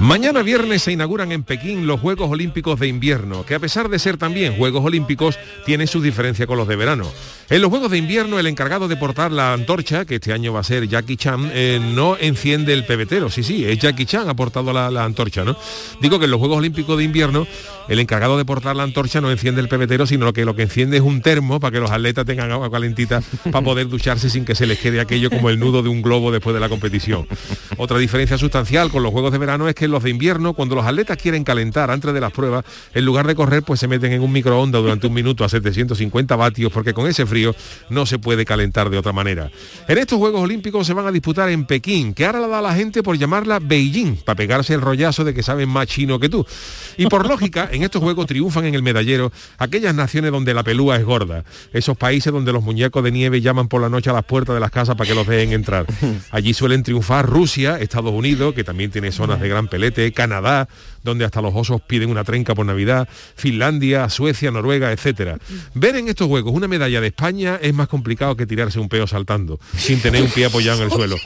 Mañana viernes se inauguran en Pekín los Juegos Olímpicos de Invierno, que a pesar de ser también Juegos Olímpicos, tienen su diferencia con los de verano. En los Juegos de Invierno, el encargado de portar la antorcha, que este año va a ser Jackie Chan, eh, no enciende el pebetero. Sí, sí, es Jackie Chan ha portado la, la antorcha, ¿no? Digo que en los Juegos Olímpicos de Invierno, el encargado de portar la antorcha no enciende el pebetero, sino que lo que enciende es un termo para que los atletas tengan agua calentita para poder ducharse sin que se les quede aquello como el nudo de un globo después de la competición. Otra diferencia sustancial con los Juegos de Verano es que en los de invierno, cuando los atletas quieren calentar antes de las pruebas, en lugar de correr, pues se meten en un microondas durante un minuto a 750 vatios, porque con ese frío no se puede calentar de otra manera. En estos Juegos Olímpicos se van a disputar en Pekín, que ahora la da la gente por llamarla Beijing, para pegarse el rollazo de que saben más chino que tú. Y por lógica, en estos Juegos triunfan en el medallero aquellas naciones donde la pelúa es gorda, esos países donde los muñecos de nieve llaman por la noche a las puertas de las casas para que los dejen entrar. Allí suelen triunfar Rusia, Estados Unidos, que también tiene zonas de gran pelete, Canadá, donde hasta los osos piden una trenca por Navidad, Finlandia, Suecia, Noruega, etcétera. Ver en estos juegos una medalla de España es más complicado que tirarse un peo saltando, sin tener un pie apoyado en el suelo.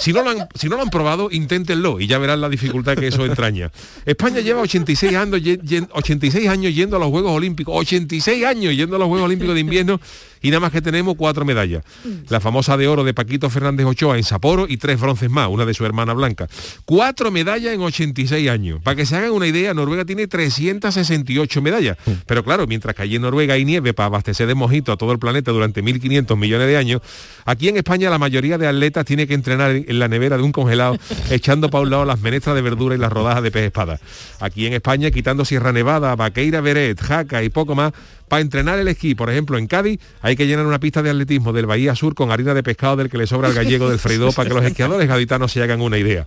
Si no, lo han, si no lo han probado, inténtenlo y ya verán la dificultad que eso entraña. España lleva 86 años, ye- ye- 86 años yendo a los Juegos Olímpicos, 86 años yendo a los Juegos Olímpicos de invierno y nada más que tenemos cuatro medallas. La famosa de oro de Paquito Fernández Ochoa en Sapporo y tres bronces más, una de su hermana Blanca. Cuatro medallas en 86 años. Para que se hagan una idea, Noruega tiene 368 medallas. Pero claro, mientras que allí en Noruega hay nieve para abastecer de mojito a todo el planeta durante 1.500 millones de años, aquí en España la mayoría de atletas tiene que entrenar en la nevera de un congelado, echando para un lado las menestras de verdura y las rodajas de pez espada. Aquí en España, quitando Sierra Nevada, Vaqueira Beret, Jaca y poco más, para entrenar el esquí, por ejemplo, en Cádiz hay que llenar una pista de atletismo del Bahía Sur con harina de pescado del que le sobra al gallego del freidor para que los esquiadores gaditanos se hagan una idea.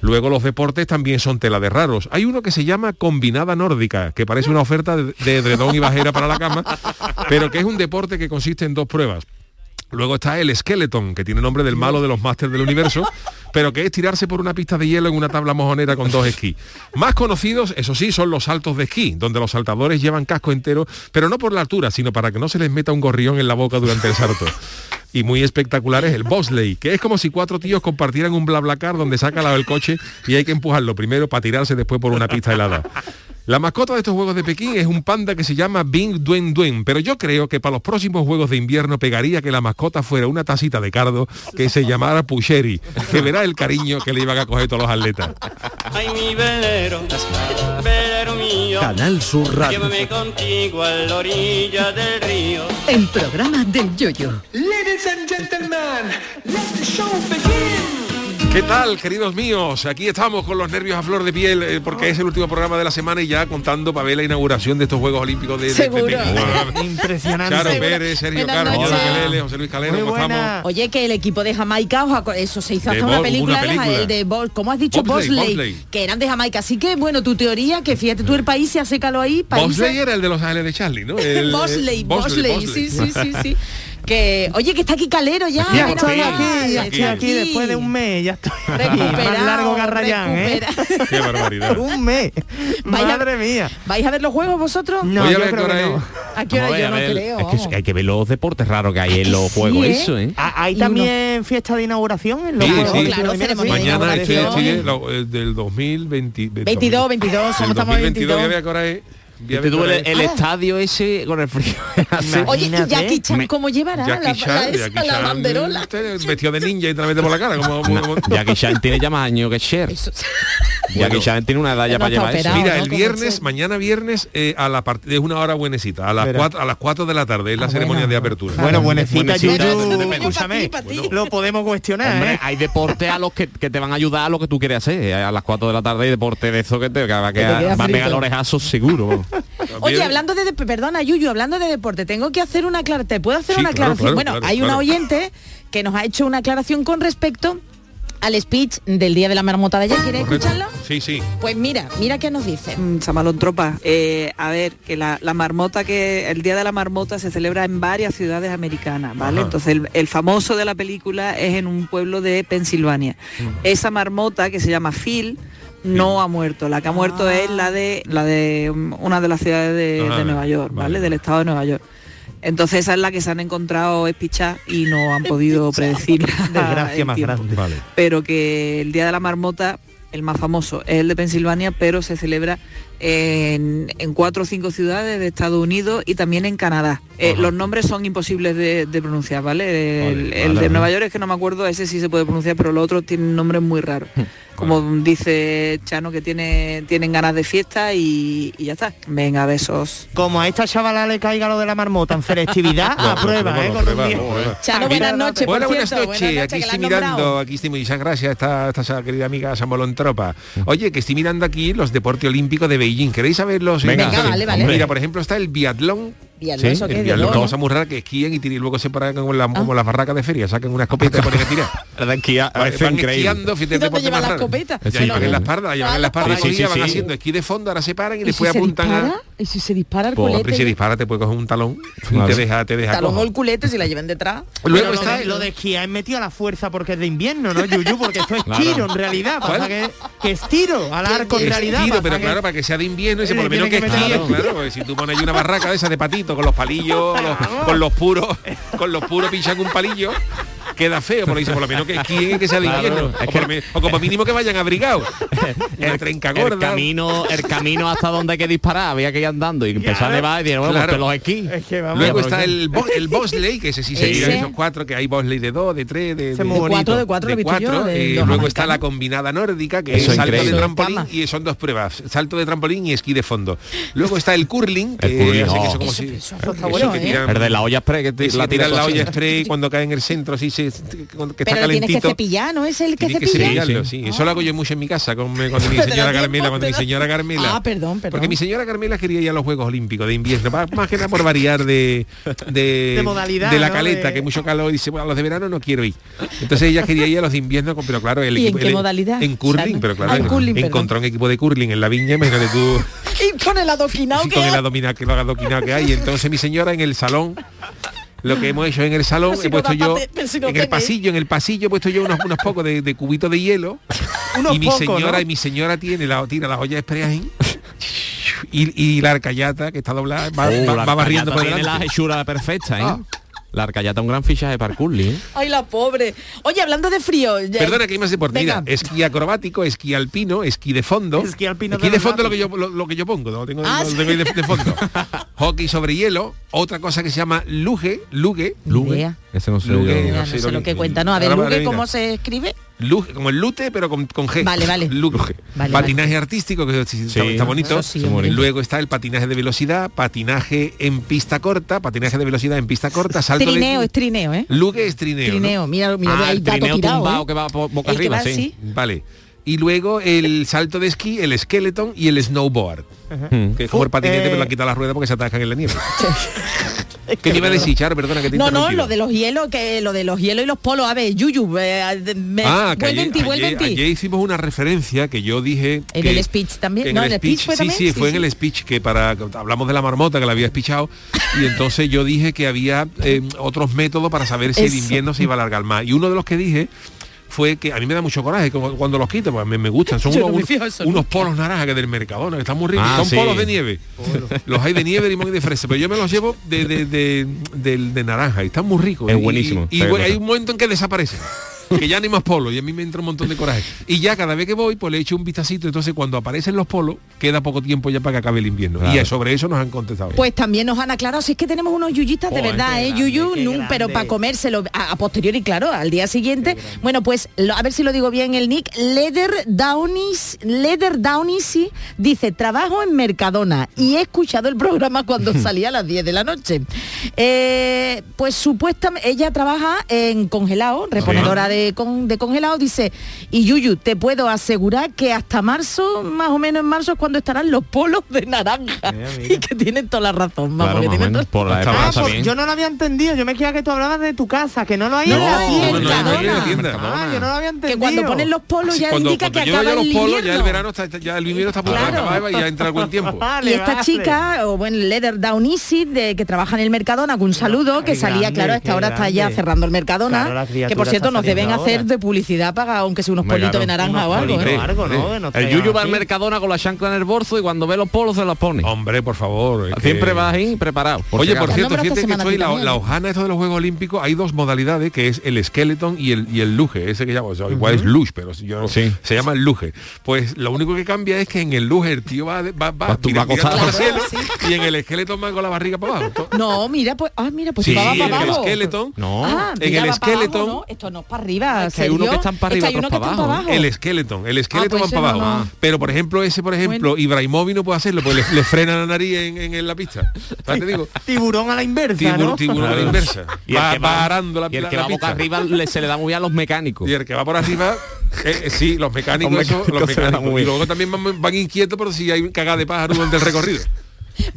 Luego los deportes también son tela de raros. Hay uno que se llama combinada nórdica, que parece una oferta de, edredón y bajera para la cama, pero que es un deporte que consiste en dos pruebas. Luego está el Skeleton, que tiene nombre del malo de los másteres del universo, pero que es tirarse por una pista de hielo en una tabla mojonera con dos esquí. Más conocidos, eso sí, son los saltos de esquí, donde los saltadores llevan casco entero, pero no por la altura, sino para que no se les meta un gorrión en la boca durante el salto. Y muy espectacular es el bobsleigh, que es como si cuatro tíos compartieran un BlaBlaCar donde saca el coche y hay que empujarlo primero para tirarse después por una pista helada. La mascota de estos Juegos de Pekín es un panda que se llama Bing Duen Duen, pero yo creo que para los próximos Juegos de Invierno pegaría que la mascota fuera una tacita de cardo que se llamara Pucheri, que verá el cariño que le iban a coger todos los atletas. Ay, mi velero, velero mío, Canal Sur Radio. llévame contigo a la orilla del río. El programa del Yoyo. Ladies and gentlemen, let the show begin. ¿Qué tal, queridos míos? Aquí estamos con los nervios a flor de piel eh, porque es el último programa de la semana y ya contando para ver la inauguración de estos Juegos Olímpicos de, de- de Impresionante. Charo Seguro. Pérez, Sergio Carlos, José Luis Calero. Oye, que el equipo de Jamaica, eso se hizo De hasta una película, una película. el de Bo- ¿cómo has dicho? Bosley, que eran de Jamaica. Así que, bueno, tu teoría, que fíjate tú el país se hace calor ahí, países... Bosley era el de Los Ángeles de Charlie, ¿no? El- Bosley, Bosley, sí, sí, sí, sí. Que, oye, que está aquí Calero ya. Ya estoy mal, aquí, ya aquí. estoy aquí después de un mes, ya estoy aquí. Más largo que Arrayán, ¿eh? Qué barbaridad. un mes. Madre mía. ¿Vais a ver los juegos vosotros? No, Voy a yo ver creo que no. ¿A qué hora? Yo no ver, creo. Es que hay que ver los deportes raros que hay en los sí, juegos, ¿eh? eso, ¿eh? Ah, ¿Hay también fiesta de inauguración en los Sí, Juegos Mañana estoy, inauguración. estoy lo- eh, del 2020, 22, 22, del somos estamos en 2022, 22. El, es. el Ah. estadio ese con el frío. Oye, ¿y. Jackie Chan cómo llevará la, Jackie Chan, la, esa, Jackie la Chan, banderola? vestido de ninja y te la mete por la cara. Como, como- como- Jackie Chan tiene ya más años que Cher. Eso- Jackie Bueno. Chan tiene una edad ya No para llevar eso. Mira, ¿no? el viernes, mañana viernes, eh, a la part- es una hora buenecita, a las Verá. 4 a las 4 de la tarde, es la Ah, ceremonia bueno. de apertura. Bueno, buenecita, Bueno, escúchame, lo podemos cuestionar, Hombre, ¿eh? hay deportes a los que, que te van a ayudar a lo que tú quieres hacer. A las 4 de la tarde hay deporte de eso que te va a, quedar- queda va a pegar orejazos seguro. Oye, hablando de, perdona, Yuyu, hablando de deporte, tengo que hacer una aclaración. ¿Te puedo hacer Sí, una claro, aclaración? claro, bueno, claro, hay una oyente que nos ha hecho una aclaración con respecto al speech del Día de la Marmota de ayer. ¿Quieres Correcto. escucharlo? Sí, sí. Pues mira, mira qué nos dice. Mm, Samalón Tropa, eh, a ver, que la, la marmota que el Día de la Marmota se celebra en varias ciudades americanas, ¿vale? Ajá. Entonces el, el famoso de la película es en un pueblo de Pensilvania. Mm. Esa marmota que se llama Phil no ha muerto, la que ha muerto es la de la de um, una de las ciudades de, Ah, de Nueva York, ¿vale? vale. Del estado de Nueva York. Entonces esa es la que se han encontrado espichada y no han podido predecirla. Desgracia más tiempo grande. Vale. pero que el Día de la Marmota, el más famoso, es el de Pensilvania, pero se celebra en, en cuatro o cinco ciudades de Estados Unidos y también en Canadá. Eh, los nombres son imposibles de, de pronunciar, ¿vale? El, Vale, el vale. de Nueva York es que no me acuerdo, ese sí se puede pronunciar, pero los otros tienen nombres muy raros. Como dice Chano, que tiene, tienen ganas de fiesta y, y ya está. Venga, besos. Como a esta chavala le caiga lo de la marmota en selectividad, No, a prueba, no, ¿eh? no, Con prueba, un día. no, prueba. Chano, buenas noches. Bueno, buenas noches. Buenas Aquí estoy mirando, aquí estoy muchas gracias a esta, esta, esta querida amiga Samolón Tropa. Oye, que estoy mirando aquí los deportes olímpicos de Beijing. ¿Queréis saberlos? Venga, Venga, vale, vale. Mira, por ejemplo, está el biatlón. Y al Sí. El ¿De biatlón, dónde? cosa muy rara que esquían y, tiran- y luego se paran como, la- como las barracas de feria, sacan una escopeta y ponen a tirar. La de esquí, Van, es van increíble. esquiando, fíjate ¿Y el dónde deporte llevan la escopeta? Ya Sí, llevan en la espalda, la llevan en la espalda, Sí, sí, van sí. haciendo esquí de fondo, ahora se paran y ¿Y si después se apuntan dispara? a... ¿Y si se dispara el Pues, culete? si dispara te puede coger un talón y te deja, te deja Talón cojo. o el culete si la llevan detrás. Luego está lo de esquiar es metido a la fuerza porque es de invierno, ¿no, Yuyu? Porque esto es tiro en realidad. Pasa que, que es tiro al arco en Es realidad. pero que- claro, para que sea de invierno y se por lo menos que que esquíen, claro, si tú pones ahí una barraca de esa de patito con los palillos, los- con los puros, con los puros pinchan un palillo, queda feo, por, ahí, por lo menos que y que sea de Claro, invierno. o, que- por, me- o como mínimo que vayan abrigados. Trenca el gorda. camino, el camino hasta donde hay que disparar, había que ir andando y empezó a nevar y dijeron, bueno, Claro. pues los esquí. Es que vamos. Luego está el, bo- el bobsleigh, que ese sí se tiran esos cuatro, que hay bobsleigh de dos, de tres, de, de- bonito. cuatro, de cuatro, yo, cuatro, de los luego está la combinada nórdica, que Eso es salto increíble. de trampolín y son dos pruebas, salto de trampolín y esquí de fondo. Luego está el curling, que El curling, hace que oh. eso como Eso- si- eso eso está bueno, que ¿eh? tiran- El de la olla spray que te- la tiran la olla spray cuando cae en el centro, así se, que está Pero lo tienes que calentito. cepillar, ¿no es el que Tienes que cepilla? cepillarlo, Sí, sí. Eso lo hago yo mucho en mi casa con, con mi señora Carmela, con mi señora Carmela. Ah, perdón, perdón. Porque mi señora Carmela quería ir a los Juegos Olímpicos de invierno, más que nada por variar de, de, De modalidad, de la ¿no? caleta, De- que mucho calor, y dice, bueno, a los de verano no quiero ir. Entonces ella quería ir a los de invierno, pero claro, el ¿Y en equipo... qué el- modalidad? En curling, O sea, pero claro, ah, en curling, encontró un equipo de curling en la viña, imagínate tú Y con el adoquinado sí, que con el hay. adoquinado que lo adoquinado que hay. Entonces mi señora en el salón lo que hemos hecho en el salón si he puesto yo si no en el pasillo en el pasillo he puesto yo unos, unos pocos de, de cubitos de hielo Unos y mi pocos, señora ¿no? y mi señora tiene la tira la olla de spray ahí, y, y la arcayata que está doblada va, Oh, va- va barriendo por arcayata tiene la delante hechura perfecta, ¿eh? Ah. La arcayata un gran fichaje para curling. ¿eh? Ay, la pobre. Oye, hablando de frío. ya- Perdona que hay más deporte. Mira, esquí acrobático, esquí alpino, esquí de fondo. Esquí alpino Esquí de fondo lo que yo lo, lo que yo pongo, no tengo, Ah, sí. tengo de, de fondo. Hockey sobre hielo, otra cosa que se llama luge, luge, idea. Ese no sé no no sé sé lo lo que- que cuenta, ¿no? A ver, venga. ¿cómo se escribe? Luge, como el lute pero con, con G. Vale, vale. Luge. Vale, patinaje artístico que sí, está, bonito. Sí. Luego está el patinaje de velocidad, patinaje en pista corta, patinaje de velocidad en pista corta, salto Trineo, de es trineo, ¿eh? Luge es trineo. mira, mira, Ah, hay el dato trineo tirado, tumbado ¿eh? que va boca El arriba, va sí. así. Vale. Y luego el salto de esquí, el skeleton y el snowboard. Que es como el patinete, Eh, pero le han quitado la rueda porque se atacan en la nieve. ¿Qué me iba a decir, Charo? Perdona que te No, no, lo de los hielos, que lo de los hielos y los polos. A ver, Yuyu, eh, me- Ah, que vuelve en ayer, ti, vuelve en ayer- ti. ayer hicimos una referencia que yo dije En que- el speech también. que en No, el en el speech speech, fue sí, también. sí, fue Sí, en el speech que para hablamos de la marmota que la había espichado y entonces yo dije que había eh, otros métodos para saber si el invierno se iba a alargar más y uno de los que dije fue que a mí me da mucho coraje como cuando los quito, pues me, me gustan, son unos, no me unos- fijo eso unos nunca. polos naranjas que del Mercadona, que están muy ricos, Ah, son sí. polos de nieve. Los hay de nieve, limón y de fresa, pero yo me los llevo de, de, de- naranja y están muy ricos. Es Y- buenísimo. Y, hay un momento en que desaparecen. Que ya ni más polos y a mí me entra un montón de coraje. Y ya cada vez que voy, pues le echo un vistacito. Entonces cuando aparecen los polos, queda poco tiempo ya para que acabe el invierno. Claro. Y sobre eso nos han contestado. Pues también nos han aclarado, si es que tenemos unos yuyistas de verdad, ¿eh? grande, Yuyu, pero para comérselo a, a posteriori, claro, al día siguiente. Bueno, pues lo- a ver si lo digo bien el nick. Leder Downis, Leder Downis sí, dice, trabajo en Mercadona y he escuchado el programa cuando salía a las 10 de la noche. Eh, pues supuestamente ella trabaja en congelado, reponedora de, de, con- de congelado, dice, y Yuyu, te puedo asegurar que hasta marzo, más o menos en marzo, es cuando estarán los polos de naranja. Y que tienen toda la razón, vamos, Claro, que tienen toda- por la. Ah, pues yo no lo había entendido. Yo me creía que tú hablabas de tu casa, que no lo hay No, en la tienda. no, la tienda. Ah, yo no lo había entendido. que cuando ponen los polos ya cuando indica cuando que acaba vaya el los polos, ya el verano está, ya el invierno está de Claro. acabar y ya entra buen tiempo. Vale, y esta vale. chica, o bueno, Leather Down Easy, de, que trabaja en el Mercadona, que un saludo, que salía, grande, claro, a esta hora está ya cerrando el Mercadona, Claro, que por cierto nos deben hacer de publicidad para aunque sea unos politos de naranja o algo. ¿no? ¿no? No El Yuyu va al. Mercadona con la chancla en el bolso y cuando ve los polos se las pone. Hombre, por favor. es que- Siempre vas ahí preparado. por Oye, por cierto, fíjate que estoy la, la hojana esto de los Juegos Olímpicos, hay dos modalidades, que es el skeleton y el, y el luge, ese que llamo, o sea, igual es luge, pero yo, Sí. se llama el luge. Pues lo único que cambia es que en el luge el tío va, va, va, tú, mira- Claro, cielo y en el skeleton va con la barriga para abajo. No, mira, pues, ah, mira, pues Sí, va en para el abajo. skeleton, No. Ah, en el va para abajo, skeleton- ¿no? Esto no es para arriba. Es que hay uno que están para Es que arriba, hay uno otros que para están abajo. el skeleton, el skeleton pues van para abajo. no. Pero por ejemplo, ese por ejemplo, Ibrahimovic no puede hacerlo, porque le, le frena la nariz en, en- en la pista. ¿Sabes? Te digo, Tiburón a la inversa, tiburón, ¿no? tiburón a la inversa. Y el va, que va va- arando la, Y el la- que la va boca pista. arriba le- se le da muy bien a los mecánicos. Y el que va por arriba, eh, eh, sí, los mecánicos, Los eso, mecánicos los mecánicos. muy Y luego también van, van inquietos, pero si hay cagada de pájaro durante el recorrido.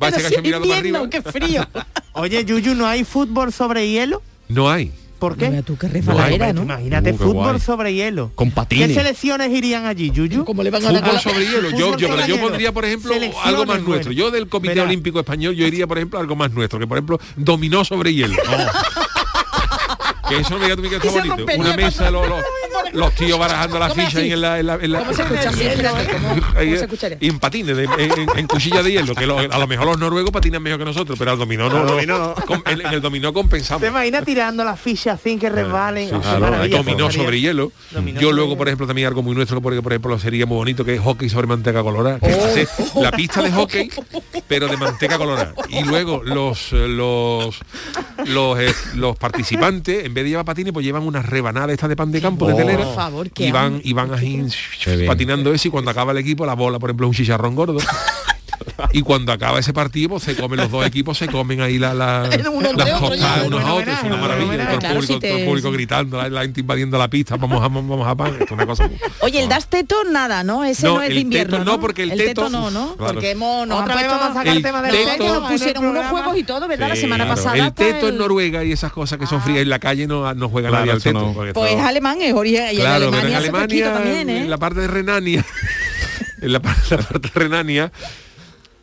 Va Pero ese si es mirando para invierno, arriba. qué frío. Oye, Yuyu, ¿no hay fútbol sobre hielo? No hay. ¿Por qué? Mira tú qué. Imagínate, Uh, qué fútbol guay. sobre hielo. Con ¿Qué patines. selecciones irían allí, Yuyu? ¿Cómo le van a Fútbol sobre hielo. Yo, yo, pero sobre yo pondría, por ejemplo, algo más bueno. nuestro. Yo del Comité Verá. Olímpico Español, yo iría, por ejemplo, algo más nuestro, que por ejemplo, dominó sobre hielo. que eso me diga tú que está bonito. Una mesa, los, los, los tíos barajando la ¿Cómo ficha en la... En la, en la- ¿Cómo se escucha así? Espérate, ¿cómo- cómo Ahí, se escucharía? y en patines, de- en, en- en cuchilla de hielo, que lo- a lo mejor los noruegos patinan mejor que nosotros, pero al dominó no. En, en el dominó compensamos. ¿Te imaginas tirando las fichas sin que resbalen? Sí, sí, qué maravilla, dominó sobre hielo. Dominó Yo luego, por ejemplo, también algo muy nuestro, porque por ejemplo sería muy bonito que es hockey sobre manteca colorada. que Oh. la pista de hockey, pero de manteca colorada. Y luego los eh, los los, eh, los participantes, en vez de llevar patines, pues llevan unas rebanadas estas de pan de campo Oh. Por favor, y van, y van así patinando eso y cuando acaba el equipo, la bola, por ejemplo, es un chicharrón gordo. Y cuando acaba ese partido, pues se comen los dos equipos, se comen ahí la, la, Uno las ya. unos a otros, es una maravilla. todo el claro, público, si te- todo el público gritando, la, la gente invadiendo la pista, vamos a vamos a pan, es una cosa. Oye, el das teto nada, ¿no? Ese No, no, es de el invierno, teto no, porque el teto- no, ¿no? Claro. Porque hemos, nos Otra han vez vamos a sacar el el tema del teto- teto, nos en el pusieron unos juegos y todo, ¿verdad? la Sí, semana claro. pasada. el teto hasta en Noruega y esas cosas que son frías en la calle no, no juega nadie al teto. Pues esto- alemán es origen y en en Alemania, Alemania, también, ¿eh? en la parte de Renania, en la, la parte de Renania,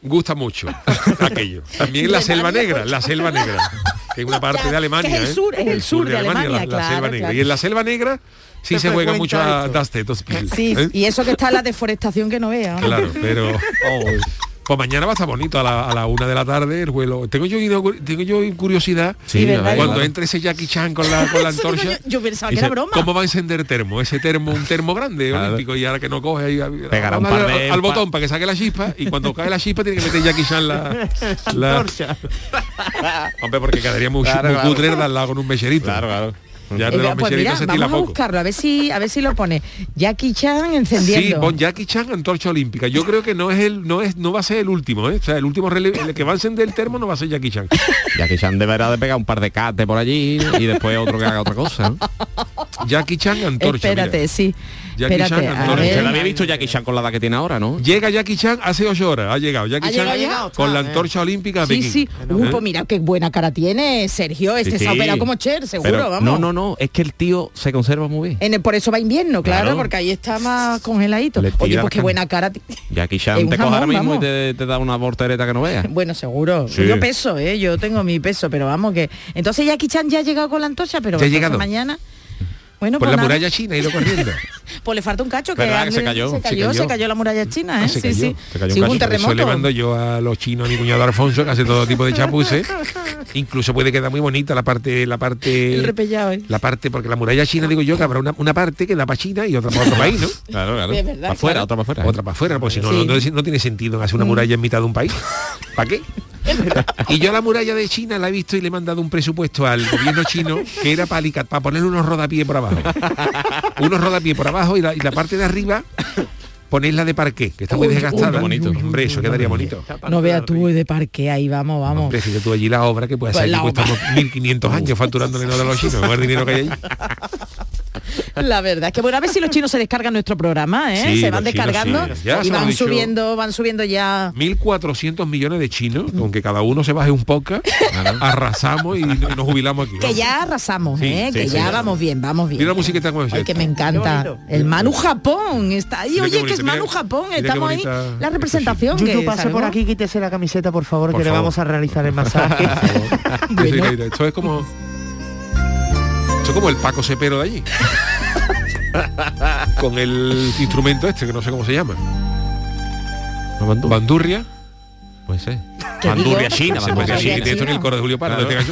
gusta mucho aquello. También la selva negra, la selva negra, que es una parte de Alemania. el sur, el sur de Alemania, la, selva negra. Y en la selva negra sí Se juega mucho a. Das Tetos. Sí, ¿eh? y eso que está la deforestación que no vea. Claro, pero pues mañana va a estar bonito a la, a la una de la tarde el vuelo. Tengo yo tengo yo curiosidad cuando entre ese Jackie Chan con la, con la antorcha. yo, yo pensaba y que era se- broma. ¿Cómo va a encender termo? Ese termo, un termo grande Claro. olímpico y ahora que no coge ahí, Pegará un al, par de- al botón para que saque la chispa y cuando cae la chispa tiene que meter Jackie Chan la, la- Antorcha. hombre porque quedaría muy, Claro, muy claro. cutre con un becherito. Claro, claro. Ya Eh, los pues mira, vamos a buscarlo, a ver si a ver si lo pone. Jackie Chan encendiendo. Sí, pon Jackie Chan antorcha olímpica. Yo creo que no es el, no es, no va a ser el último, ¿eh? O sea, el último relevo, el que va a encender el termo no va a ser Jackie Chan. Que Chan deberá de pegar un par de cates por allí y después otro que haga otra cosa. ¿no? Jackie Chan antorcha. Espérate, mira. sí. Jackie Espérate, Chan, antorcha. Había visto Jackie Chan con la edad que tiene ahora, ¿no? Llega Jackie Chan hace ocho horas, ha llegado. Jackie ¿Ha Chan llegado con la antorcha olímpica a Sí, Pekín. sí. Uh, pues mira qué buena cara tiene Sergio. Este Sí, se ha operado como Cher, seguro, Pero vamos. No, no, no, es que el tío se conserva muy bien. En el- por eso va invierno, claro, Claro. porque ahí está más congeladito. Le Oye, pues qué buena cara. Jackie Chan te coge ahora mismo vamos. y te, te da una voltereta que no veas. Bueno, seguro. Sí. Yo peso, ¿eh? Yo tengo mi peso, pero vamos que... Entonces Jackie Chan ya ha llegado con la antorcha, pero Ya mañana... Bueno, Por pues, la nada. muralla china ha ido corriendo. Pues le falta un cacho que, ¿Verdad que se cayó? se Se cayó, se cayó. cayó la muralla china, ¿eh? Ah, se sí, cayó, sí. se cayó un Sí, hubo un cacho. Por Eso le terremoto. mando yo a los chinos, a mi cuñado Alfonso, que hace todo tipo de chapuces. Incluso puede quedar muy bonita la parte, la parte. El repellado, ¿eh? La parte, porque la muralla china, digo yo, que habrá una, una parte que da para China y otra para otro país, ¿no? Claro, claro. Verdad, para afuera, claro. otra para afuera. Otra para afuera, pues si no, no, no tiene sentido hacer una muralla en mitad de un país. ¿Para qué? Y yo la muralla de China la he visto y le he mandado un presupuesto al gobierno chino que era para, alicat- para ponerle unos rodapiés por abajo. unos rodapiés por abajo y la, y la parte de arriba ponerla de parqué, que está muy Uy, desgastada. uy, bonito. Hombre, eso quedaría bonito. No veas tú de parque ahí, vamos, vamos. Hombre, fíjate tú allí la obra que puede Pues ser la que cuesta obra. unos 1.500 años facturándole no de los chinos, el dinero que hay allí. La verdad es que bueno, a ver si los chinos se descargan nuestro programa, ¿eh? Sí, se van chinos descargando sí. Se y van dicho. subiendo, van subiendo ya. 1.400 millones de chinos, con que cada uno se baje un poco, arrasamos y nos jubilamos aquí. Que vamos. ya arrasamos, ¿eh? sí, que sí. ya vamos bien, vamos bien. Mira la musiquita como Ay, que me encanta. El Manu Japón está ahí. Mira Oye, que es Manu Japón. Estamos ahí. La representación. Que pase salgo. por aquí, quítese la camiseta, por favor, Por que le favor. vamos a realizar el masaje. Esto es como. Esto es como el Paco Cepero de allí. Con el instrumento este, que no sé cómo se llama. Bandurria. Puede ser. ¿Qué Bandurria china, Sí, bandurria esto en el china. coro de Julio Parra, no te hagas-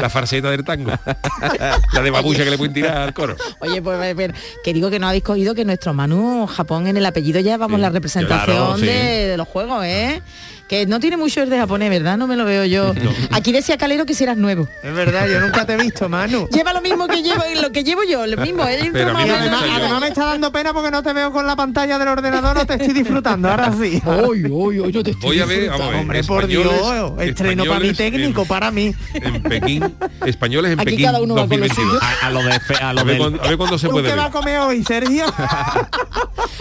la farseta del tango. La de babucha que le pueden tirar al coro. Oye, pues a ver, que digo que no habéis cogido que nuestro Manu Japón en el apellido ya vamos Sí, la representación claro, sí. de, de los juegos, ¿eh? Que no tiene mucho de japonés, ¿verdad? No me lo veo yo. Aquí decía Calero que si eras nuevo. es verdad, yo nunca te he visto, Manu. Lleva lo mismo que llevo, lo que llevo yo, lo mismo. él entra Pero mira, además, me está dando pena porque no te veo con la pantalla del ordenador, no te estoy disfrutando, ahora sí. Uy, uy, uy, yo te estoy Voy a ver, disfrutando. vamos a ver. Hombre, por Dios, estreno para mi técnico, en- para mí. En Pekín, españoles en Aquí Pekín cada uno va con lo 2022. suyo. A, a lo de fe- a A lo ver, del- cuándo, a ver cuándo se ¿Tú puede qué ver. vas a comer hoy, Sergio?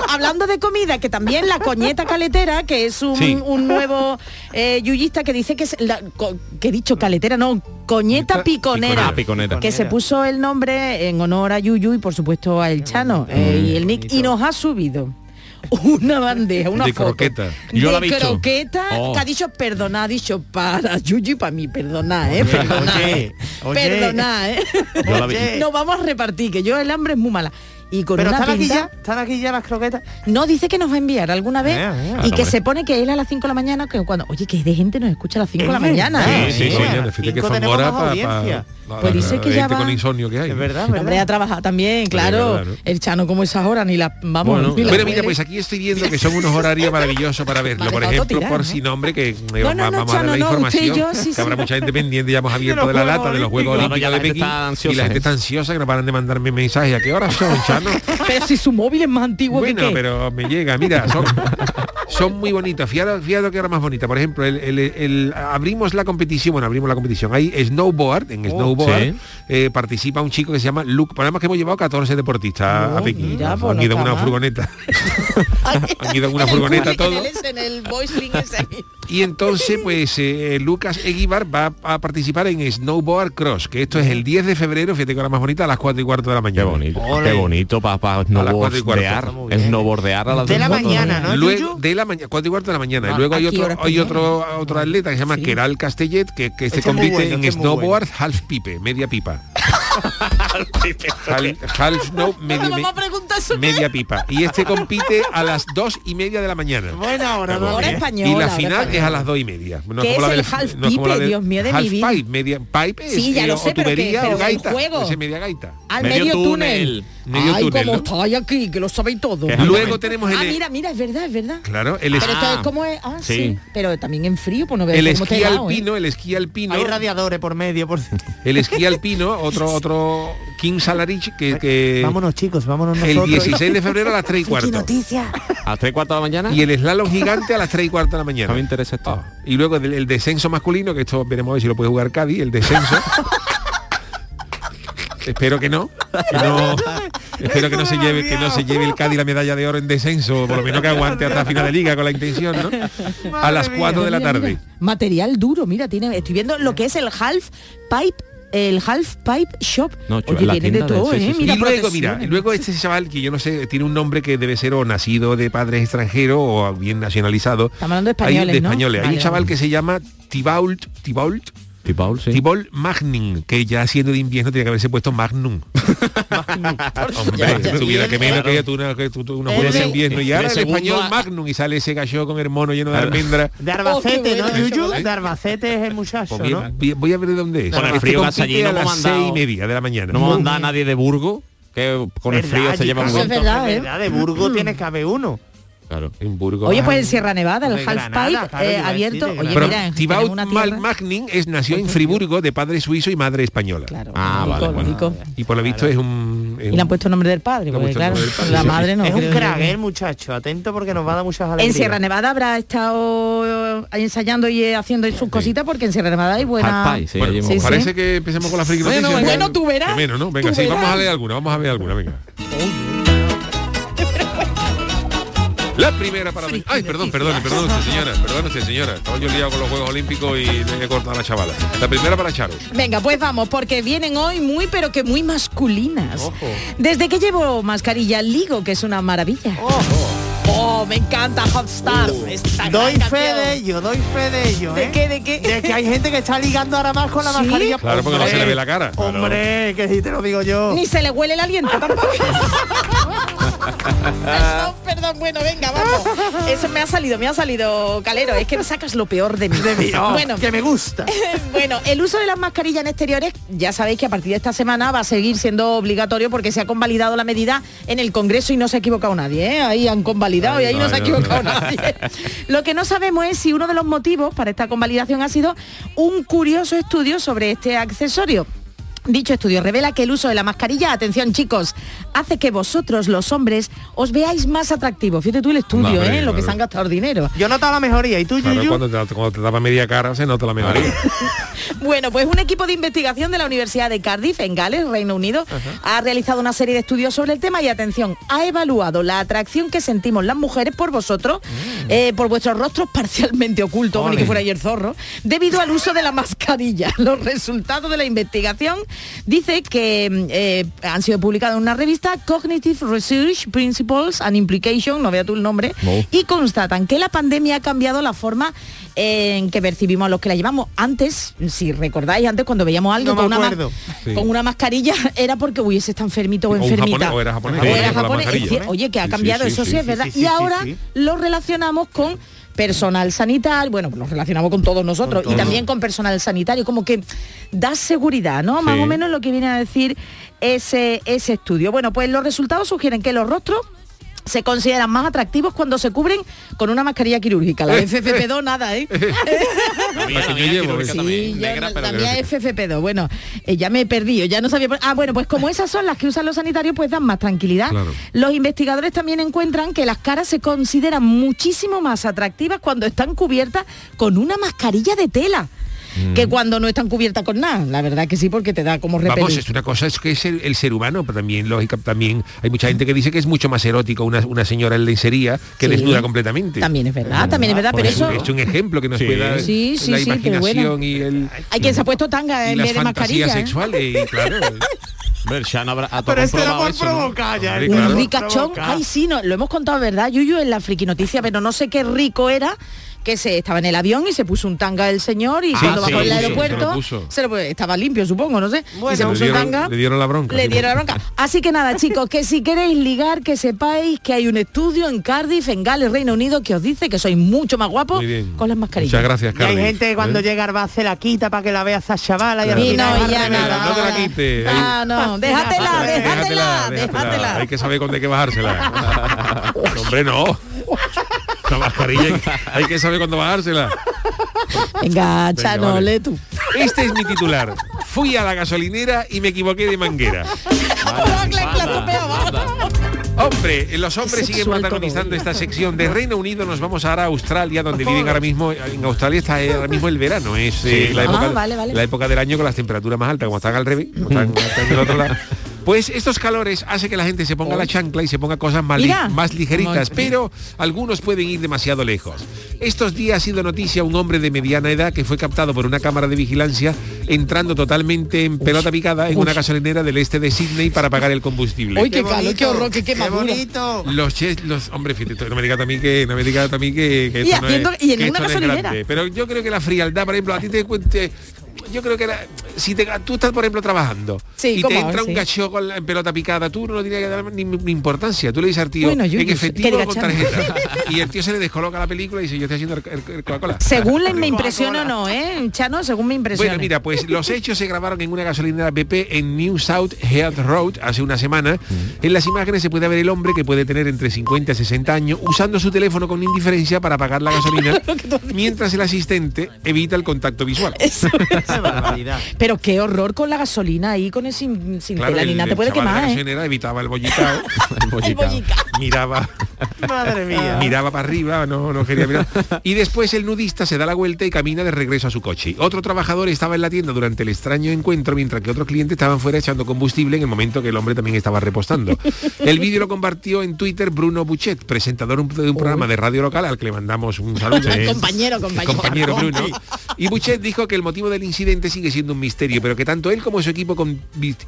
Hablando de comida, que también la coñeta caletera, que es un, Sí. un nuevo eh, yuyista que dice que es la, co- que he dicho caletera, no, coñeta piconera. Ah, piconera. Que se puso el nombre en honor a Yuyu y por supuesto a El Chano eh, y el Nick y nos ha subido una bandeja, una De foto croqueta. Yo de la he visto. croqueta Oh. que ha dicho perdona, ha dicho para Yuyu y para mí, perdona, eh, perdona, Oye, eh, oye. perdona, eh. Oye. Nos vamos a repartir, que yo el hambre es muy mala. Y con Pero una están aquí ya, están aquí ya las croquetas. no, dice que nos va a enviar alguna vez Vea, vea. y que hombre. se pone que él a las 5 de la mañana, que cuando, oye, que de gente nos escucha a las 5 de la mañana. verdad. ¿eh? Sí, sí, Sí, las fíjate que son horas más para audiencia. Pues dice que ya va- con insomnio que hay. Es verdad, El hombre ¿verdad? ha trabajado también, claro. El Chano como esas horas, ni la vamos, Bueno, ni la Bueno, puede. mira, pues aquí estoy viendo que son unos horarios maravillosos para verlo. Vale, Por ejemplo, tirar, por ¿no? si nombre, que eh, No, no, vamos a dar la información. yo, sí, que sí. habrá mucha gente pendiente, ya hemos abierto de la lata de los Juegos Olímpicos. De Pekín. Y la gente ¿eh? está ansiosa que no paran de mandarme mensajes. ¿A qué hora son, Chano? Pero si su móvil es más antiguo Bueno, que qué. pero me llega, mira, son, son muy bonitos. Fíjate, fíjate que era más bonita. Por ejemplo, el, el- el- abrimos la competición, bueno, abrimos la competición. Hay snowboard, en snowboard sí. eh, participa un chico que se llama Luke. Ponemos que hemos llevado 14 deportistas Oh, a Pekín. mira, Han pues ido una furgoneta. Han ido en una furgoneta todo. En el, ese, en el boysling ese. Y entonces, pues eh, Lucas Eguibar va a participar en Snowboard Cross, que esto es el 10 de febrero, fíjate que ahora más bonita, a las 4 y cuarto de la Qué mañana. bonito, Ole. qué bonito para pa snowboardear. Snowboardear a las De la mañana, ¿no? Luego de la mañana, 4 y cuarto de la mañana. Ah, y luego hay otro, hora hay otro, otro atleta que se llama Sí. Keral Castellet, que, que este compite bueno, en este snowboard half pipe, media pipa. Half, half no, medio, eso. media pipa. Y este compite a las dos y media de la mañana. Buena hora, Hora Dani. española. Y la hora final es a las dos y media. No ¿Qué como es la el del- half no como la pipe? del- Dios mío de mi half vida. pipe, media pipe es, Sí, ya eh, lo sé, o pero que- tubería pero o el gaita. juego. Ese media gaita. Al Medio medio, túnel. túnel. Medio Ay, túnel, cómo ¿no? estáis aquí, que lo sabéis todo. Luego tenemos el, Ah, mira, mira, es verdad, es verdad. claro, el, Pero esquí- esto es como es. Ah, sí. Sí. Pero también en frío, pues no veas el esquí helado, ¿eh? alpino, el esquí alpino. Hay radiadores por medio, por El esquí alpino, otro otro King Salarich que, que Vámonos, chicos, vámonos el nosotros. 16 de febrero a las 3 y cuarto. A las 3 y cuarto de la mañana. Y el slalom gigante a las 3 y cuarto de la mañana. No me interesa esto. Ah, Y luego el, el descenso masculino, que esto veremos a ver si lo puede jugar Cádiz, el descenso. espero que no. que no- espero que no se lleve, que no se lleve el Cádiz la medalla de oro en descenso, por lo menos que aguante hasta final de liga con la intención, ¿no? A las 4 de la Mira, tarde. mira, material duro, mira, tiene, estoy viendo lo que es el half pipe, el half pipe shop. No, chula, Oye, la tiene de de- todo, sí, sí, ¿eh? sí. Mira, y luego, mira, luego este chaval que yo no sé, tiene un nombre que debe ser o nacido de padres extranjeros o bien nacionalizado. Estamos hablando de Hay- españoles, de ¿no? españoles. Hay Vale, un chaval que se llama Tibault, Tibault, Tipaul, sí. Tibol Magnin, que ya siendo de invierno tiene que haberse puesto Magnum. Hombre, Ya, ya. tuviera que menos Claro. que tú, una- que tú, juegos de invierno. Y ahora el segundo español a- Magnum y sale ese gallo con el mono lleno de almendras. De Arbacete, Oh, ¿no. Yuyu? De Arbacete es el muchacho, Pues voy, ¿no? voy- a ver de dónde es. Con el Este frío hace allí, no a las mandado- seis y media de la mañana. No me manda a nadie de Burgo, que con el frío ¿Verdad, se lleva muy bien. es ¿eh? Verdad, De Burgo tiene que haber uno. Claro. En Burgos. Oye, pues en Sierra Nevada, el Hombre, half Granada, pipe claro, eh, abierto. decir, Oye, Pero mira, una Mal- tierra. Magnin es, nació en Friburgo de padre suizo y madre española. Claro, Ah, vale, bueno. lógico. Y por lo visto es un Y le han puesto el nombre del padre, porque claro, del padre, la sí, madre sí. no. es un crack, yo. ¿eh, el muchacho. Atento porque nos va a dar muchas En alegrías. Sierra Nevada habrá estado ensayando y haciendo sus cositas porque en Sierra Nevada hay buena... Hot pie, sí, Bueno, allí ¿os Sí, sí. parece que empecemos con la friki Bueno, bueno, tú verás, menos, ¿no? Venga, tú sí, vamos a verás. leer alguna, vamos a ver alguna, venga. La primera para mí. Ay, perdón, perdón, perdón señora, perdón señora. Estaba yo liado con los Juegos Olímpicos y le he cortado a la chavala. La primera para Charo. Venga, pues vamos, porque vienen hoy muy, pero que muy masculinas. Desde que llevo mascarilla ligo, que es una maravilla. Oh, me encanta Hot Stars. esta gran Doy fe canción. de ello, doy fe de ello. ¿De ¿eh? qué, de qué? De que hay gente que está ligando ahora más con la ¿Sí? mascarilla. Claro, porque no se le ve la cara. Claro. Hombre, que si te lo digo yo. Ni se le huele el aliento tampoco. bueno, venga, vamos. Eso me ha salido, me ha salido, Calero. Es que me sacas lo peor de mí. De mí, oh, bueno, que me gusta. bueno, el uso de las mascarillas en exteriores, ya sabéis que a partir de esta semana va a seguir siendo obligatorio porque se ha convalidado la medida en el Congreso y no se ha equivocado nadie. ¿eh? Ahí han convalidado y ahí no se ha Ay, equivocado nadie. Lo que no sabemos es si uno de los motivos para esta convalidación ha sido un curioso estudio sobre este accesorio. Dicho estudio revela que el uso de la mascarilla, atención chicos, hace que vosotros los hombres os veáis más atractivos. Fíjate tú el estudio, Hombre, ¿eh? Lo que se han gastado dinero. Yo notaba la mejoría. ¿Y tú, Claro, cuando te, cuando te daba media cara se nota la mejoría. Bueno, pues un equipo de investigación de la Universidad de Cardiff, en Gales, Reino Unido, ha realizado una serie de estudios sobre el tema y atención, ha evaluado la atracción que sentimos las mujeres por vosotros, eh, por vuestros rostros parcialmente ocultos, ni que fuera ayer zorro, debido al uso de la mascarilla. Los resultados de la investigación dice que mm, eh, han sido publicados en una revista Cognitive Research Principles and Implication, no vea tú el nombre, No. y constatan que la pandemia ha cambiado la forma en que percibimos a los que la llevamos. Antes, si recordáis, antes cuando veíamos a alguien No con, una. Sí. con una mascarilla era porque hubiese está enfermito o enfermita. o era japonés, Oye, que ha cambiado, sí, eso sí, sí, es verdad. sí, sí, y sí, ahora sí. lo relacionamos con personal sanitario, bueno, lo relacionamos con todos nosotros Con y también con personal sanitario, como que da seguridad, ¿no? Más o menos lo que viene a decir ese, ese estudio. Bueno, pues los resultados sugieren que los rostros se consideran más atractivos cuando se cubren con una mascarilla quirúrgica. La FFP2 nada, ¿eh? Sí. también, Sí, yo negra, no- pero la mía negra. es FFP2. Bueno, eh, ya me he perdido, ya no sabía. por- Ah, bueno, pues como esas son las que usan los sanitarios, pues dan más tranquilidad. Claro. Los investigadores también encuentran que las caras se consideran muchísimo más atractivas cuando están cubiertas con una mascarilla de tela. Que cuando no están cubiertas con nada, la verdad que sí, porque te da como Vamos, repelir. es una cosa es que es el, el ser humano, pero también lógica, también hay mucha gente que dice que es mucho más erótico una, una señora en lencería que Sí. desnuda completamente. También es verdad, también es verdad, pero eso es un ejemplo que nos Sí. puede dar Sí, sí, la imaginación bueno. y el Hay quien se ha puesto tanga y en las vez de fantasías mascarilla. ¿eh? sexuales y claro. Ver, habrá ha Pero esto era por provocar ya. Hombre, Un por ricachón, ay sí, no, lo hemos contado, ¿verdad, Yuyu? En la friki noticia, pero no sé qué rico era que se estaba en el avión y se puso un tanga el señor y cuando sí, bajó del se lo aeropuerto puso. se lo- estaba limpio, supongo, no sé. Bueno, y se le puso le, un dieron, tanga. le dieron la bronca. Le dieron la bronca. Así que nada, chicos, que si queréis ligar, que sepáis que hay un estudio en Cardiff, en Gales, Reino Unido, que os dice que sois mucho más guapos con las mascarillas. Muchas gracias, Y hay gente que cuando ¿Eh? llega va se la quita para que la vea esa chavala Claro. Y no, y ya nada. No te la quites. No, no, déjatela, déjatela, déjatela. déjatela. Hay que saber con de qué bajársela. No, Hombre, no. La mascarilla, hay que saber cuándo bajársela. Venga, Chano, vale. lee tú. Este es mi titular. Fui a la gasolinera y me equivoqué de manguera. Hombre, los hombres siguen protagonizando esta sección. De Reino Unido nos vamos ahora a Australia, donde viven ahora mismo, en Australia está ahora mismo el verano, es eh, la, Ah, época, vale, vale. la época del año con las temperaturas más altas, como están al revés, como están, están del otro lado. Pues estos calores hace que la gente se ponga la chancla y se ponga cosas más, li- Mira. más ligeritas, pero algunos pueden ir demasiado lejos. Estos días ha sido noticia un hombre de mediana edad que fue captado por una cámara de vigilancia entrando totalmente en pelota picada en una gasolinera del este de Sydney para pagar el combustible. Uy, qué calor, qué horror, qué Qué bonito. Los ches, los hombre, fíjate, no me digas a mí que no me digas a mí que, que Y esto no haciendo- es, y en que una esto no es gasolinera. grande. Pero yo creo que la frialdad, por ejemplo, a ti te cuente yo creo que la- si te, tú estás por ejemplo trabajando Sí, y te entra un Sí. cacho con la en pelota picada, tú no le tienes que dar ni, ni importancia. Tú le dices al tío Bueno, en efectivo con tarjeta. y el tío se le descoloca la película y dice yo estoy haciendo el, el- Coca-Cola. Según me impresiona o no, ¿eh? Chano, según me impresiona. Bueno, mira, pues los hechos se grabaron en una gasolinera BP en New South Heath Road hace una semana. En las imágenes se puede ver el hombre que puede tener entre 50 y 60 años usando su teléfono con indiferencia para pagar la gasolina, mientras el asistente evita el contacto visual. Eso, Qué barbaridad. Pero qué horror con la gasolina ahí, con el sin, sin Claro, tela el, ni nada, te puede quemar, ¿eh? evitaba el bollicao, El bollicao. miraba Madre mía. miraba para arriba, no, no quería mirar. Y después el nudista se da la vuelta y camina de regreso a su coche. Otro trabajador estaba en la tienda durante el extraño encuentro, mientras que otros clientes estaban fuera echando combustible en el momento que el hombre también estaba repostando. El vídeo lo compartió en Twitter Bruno Buchet, presentador de un programa de radio local al que le mandamos un saludo. Compañero, compañero. compañero Bruno. Y Buchet dijo que el motivo del incidente sigue siendo un misterio, pero que tanto él como su equipo con-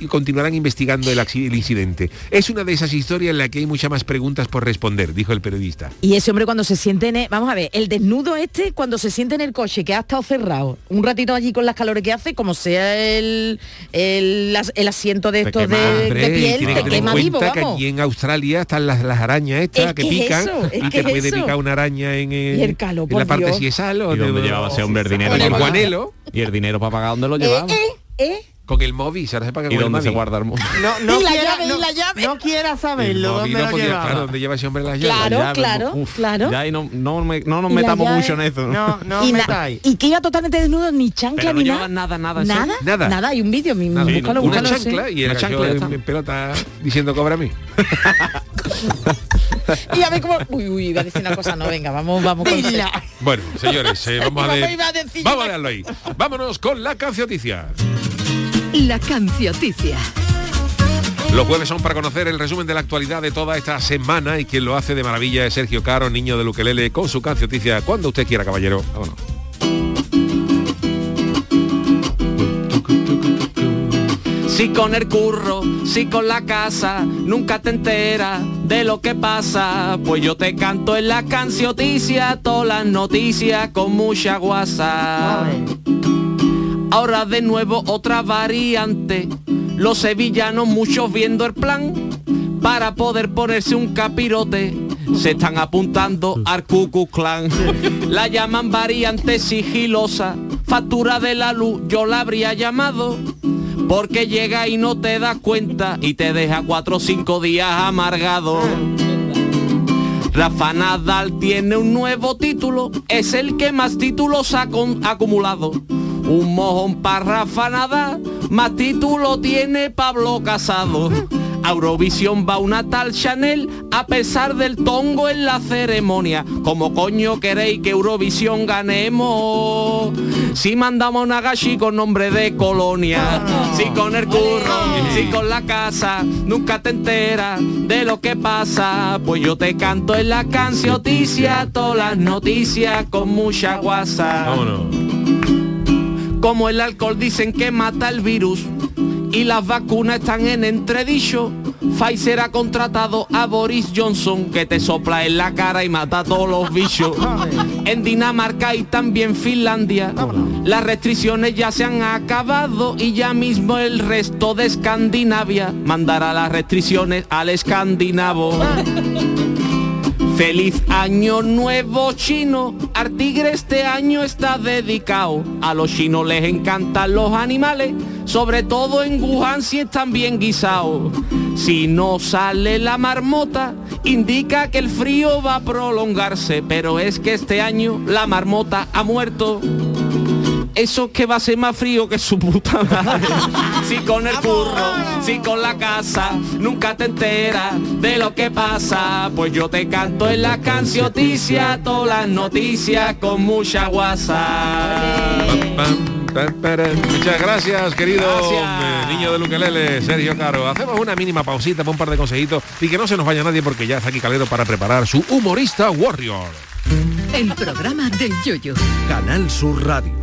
continuarán investigando el, el incidente. Es una de esas historias en la que hay muchas más preguntas por responder, dijo el periodista. Y ese hombre cuando se siente en el- vamos a ver, el desnudo este cuando se siente en el coche que ha estado cerrado, un ratito allí con las calores que hace, como sea el, el, as- el asiento de estos quema, de, Hombre, de piel, tiene te que tener en quema vivo, cuenta que vamos. aquí en Australia están las, las arañas estas Es que, que pican eso, es y que te puede eso. picar una araña en, el- Y el calor, en la parte Dios. si es sal o ¿Y de- llevaba ese hombre el dinero? el guanelo ¿Y el dinero para pagar dónde lo Eh, llevaba? eh, eh. con el móvil, ahora se paga ¿Y dónde se guarda el móvil? No, no Y la quiera, llave, y no, la llave. no quiera saberlo móvil dónde no lo podía- llevaba. claro, donde lleva ese hombre las llaves. Claro, Ya, claro, uf, claro. Ya, y no, no, me- no nos metamos llave- mucho en eso. No, no y, metáis. y que iba totalmente desnudo, ni chancla Pero no ni nada. nada, nada, ¿sí? Nada, Nada. nada. Hay un vídeo, mi Nada, búscalo, una búscalo, sí. chancla y el chancla, en pelota diciendo cobra a mí. Y a ver cómo. Uy, uy, iba a decir una cosa, no, venga, vamos, vamos con Dila. Bueno, señores, eh, vamos a iba a decir- Vamos a ahí. Vámonos con la cancioticia. La cancioticia. Los jueves son para conocer el resumen de la actualidad de toda esta semana y quien lo hace de maravilla es Sergio Caro, niño de Luquelele, con su cancioticia. Cuando usted quiera, caballero. Vámonos. Si con el curro, si con la casa, nunca te enteras de lo que pasa. Pues yo te canto en la cancioticia, todas las noticias con mucha guasa. Ahora de nuevo otra variante. Los sevillanos, muchos viendo el plan. Para poder ponerse un capirote, se están apuntando al Ku Klux Klan. La llaman variante sigilosa. Factura de la luz, yo la habría llamado. Porque llega y no te das cuenta y te deja cuatro o cinco días amargado. Rafa Nadal tiene un nuevo título, es el que más títulos ha acumulado. Un mojón para Rafa Nadal, más título tiene Pablo Casado. A Eurovisión va una tal Chanel a pesar del tongo en la ceremonia. Como coño queréis que Eurovisión ganemos? Si mandamos una gashi con nombre de colonia, si con el curro, si con la casa, nunca te enteras de lo que pasa. Pues yo te canto en la cancioticia, todas las noticias con mucha guasa. Vámonos. Como el alcohol dicen que mata el virus y las vacunas están en entredicho. Pfizer ha contratado a Boris Johnson que te sopla en la cara y mata a todos los bichos. En Dinamarca y también Finlandia las restricciones ya se han acabado y ya mismo el resto de Escandinavia mandará las restricciones al escandinavo. Feliz año nuevo chino, Artigre este año está dedicado. A los chinos les encantan los animales, sobre todo en Wuhan si están bien guisados. Si no sale la marmota, indica que el frío va a prolongarse, pero es que este año la marmota ha muerto. Eso que va a ser más frío que su puta madre. Si con el curro, si con la casa, nunca te enteras de lo que pasa. Pues yo te canto en la cancioticia, todas las noticias con mucha guasa. Muchas gracias, querido Gracias. niño de Luquelele, Sergio Caro. Hacemos una mínima pausita para un par de consejitos y que no se nos vaya nadie porque ya está aquí Calero para preparar su humorista Warrior. El programa del yoyo. Canal Sur Radio.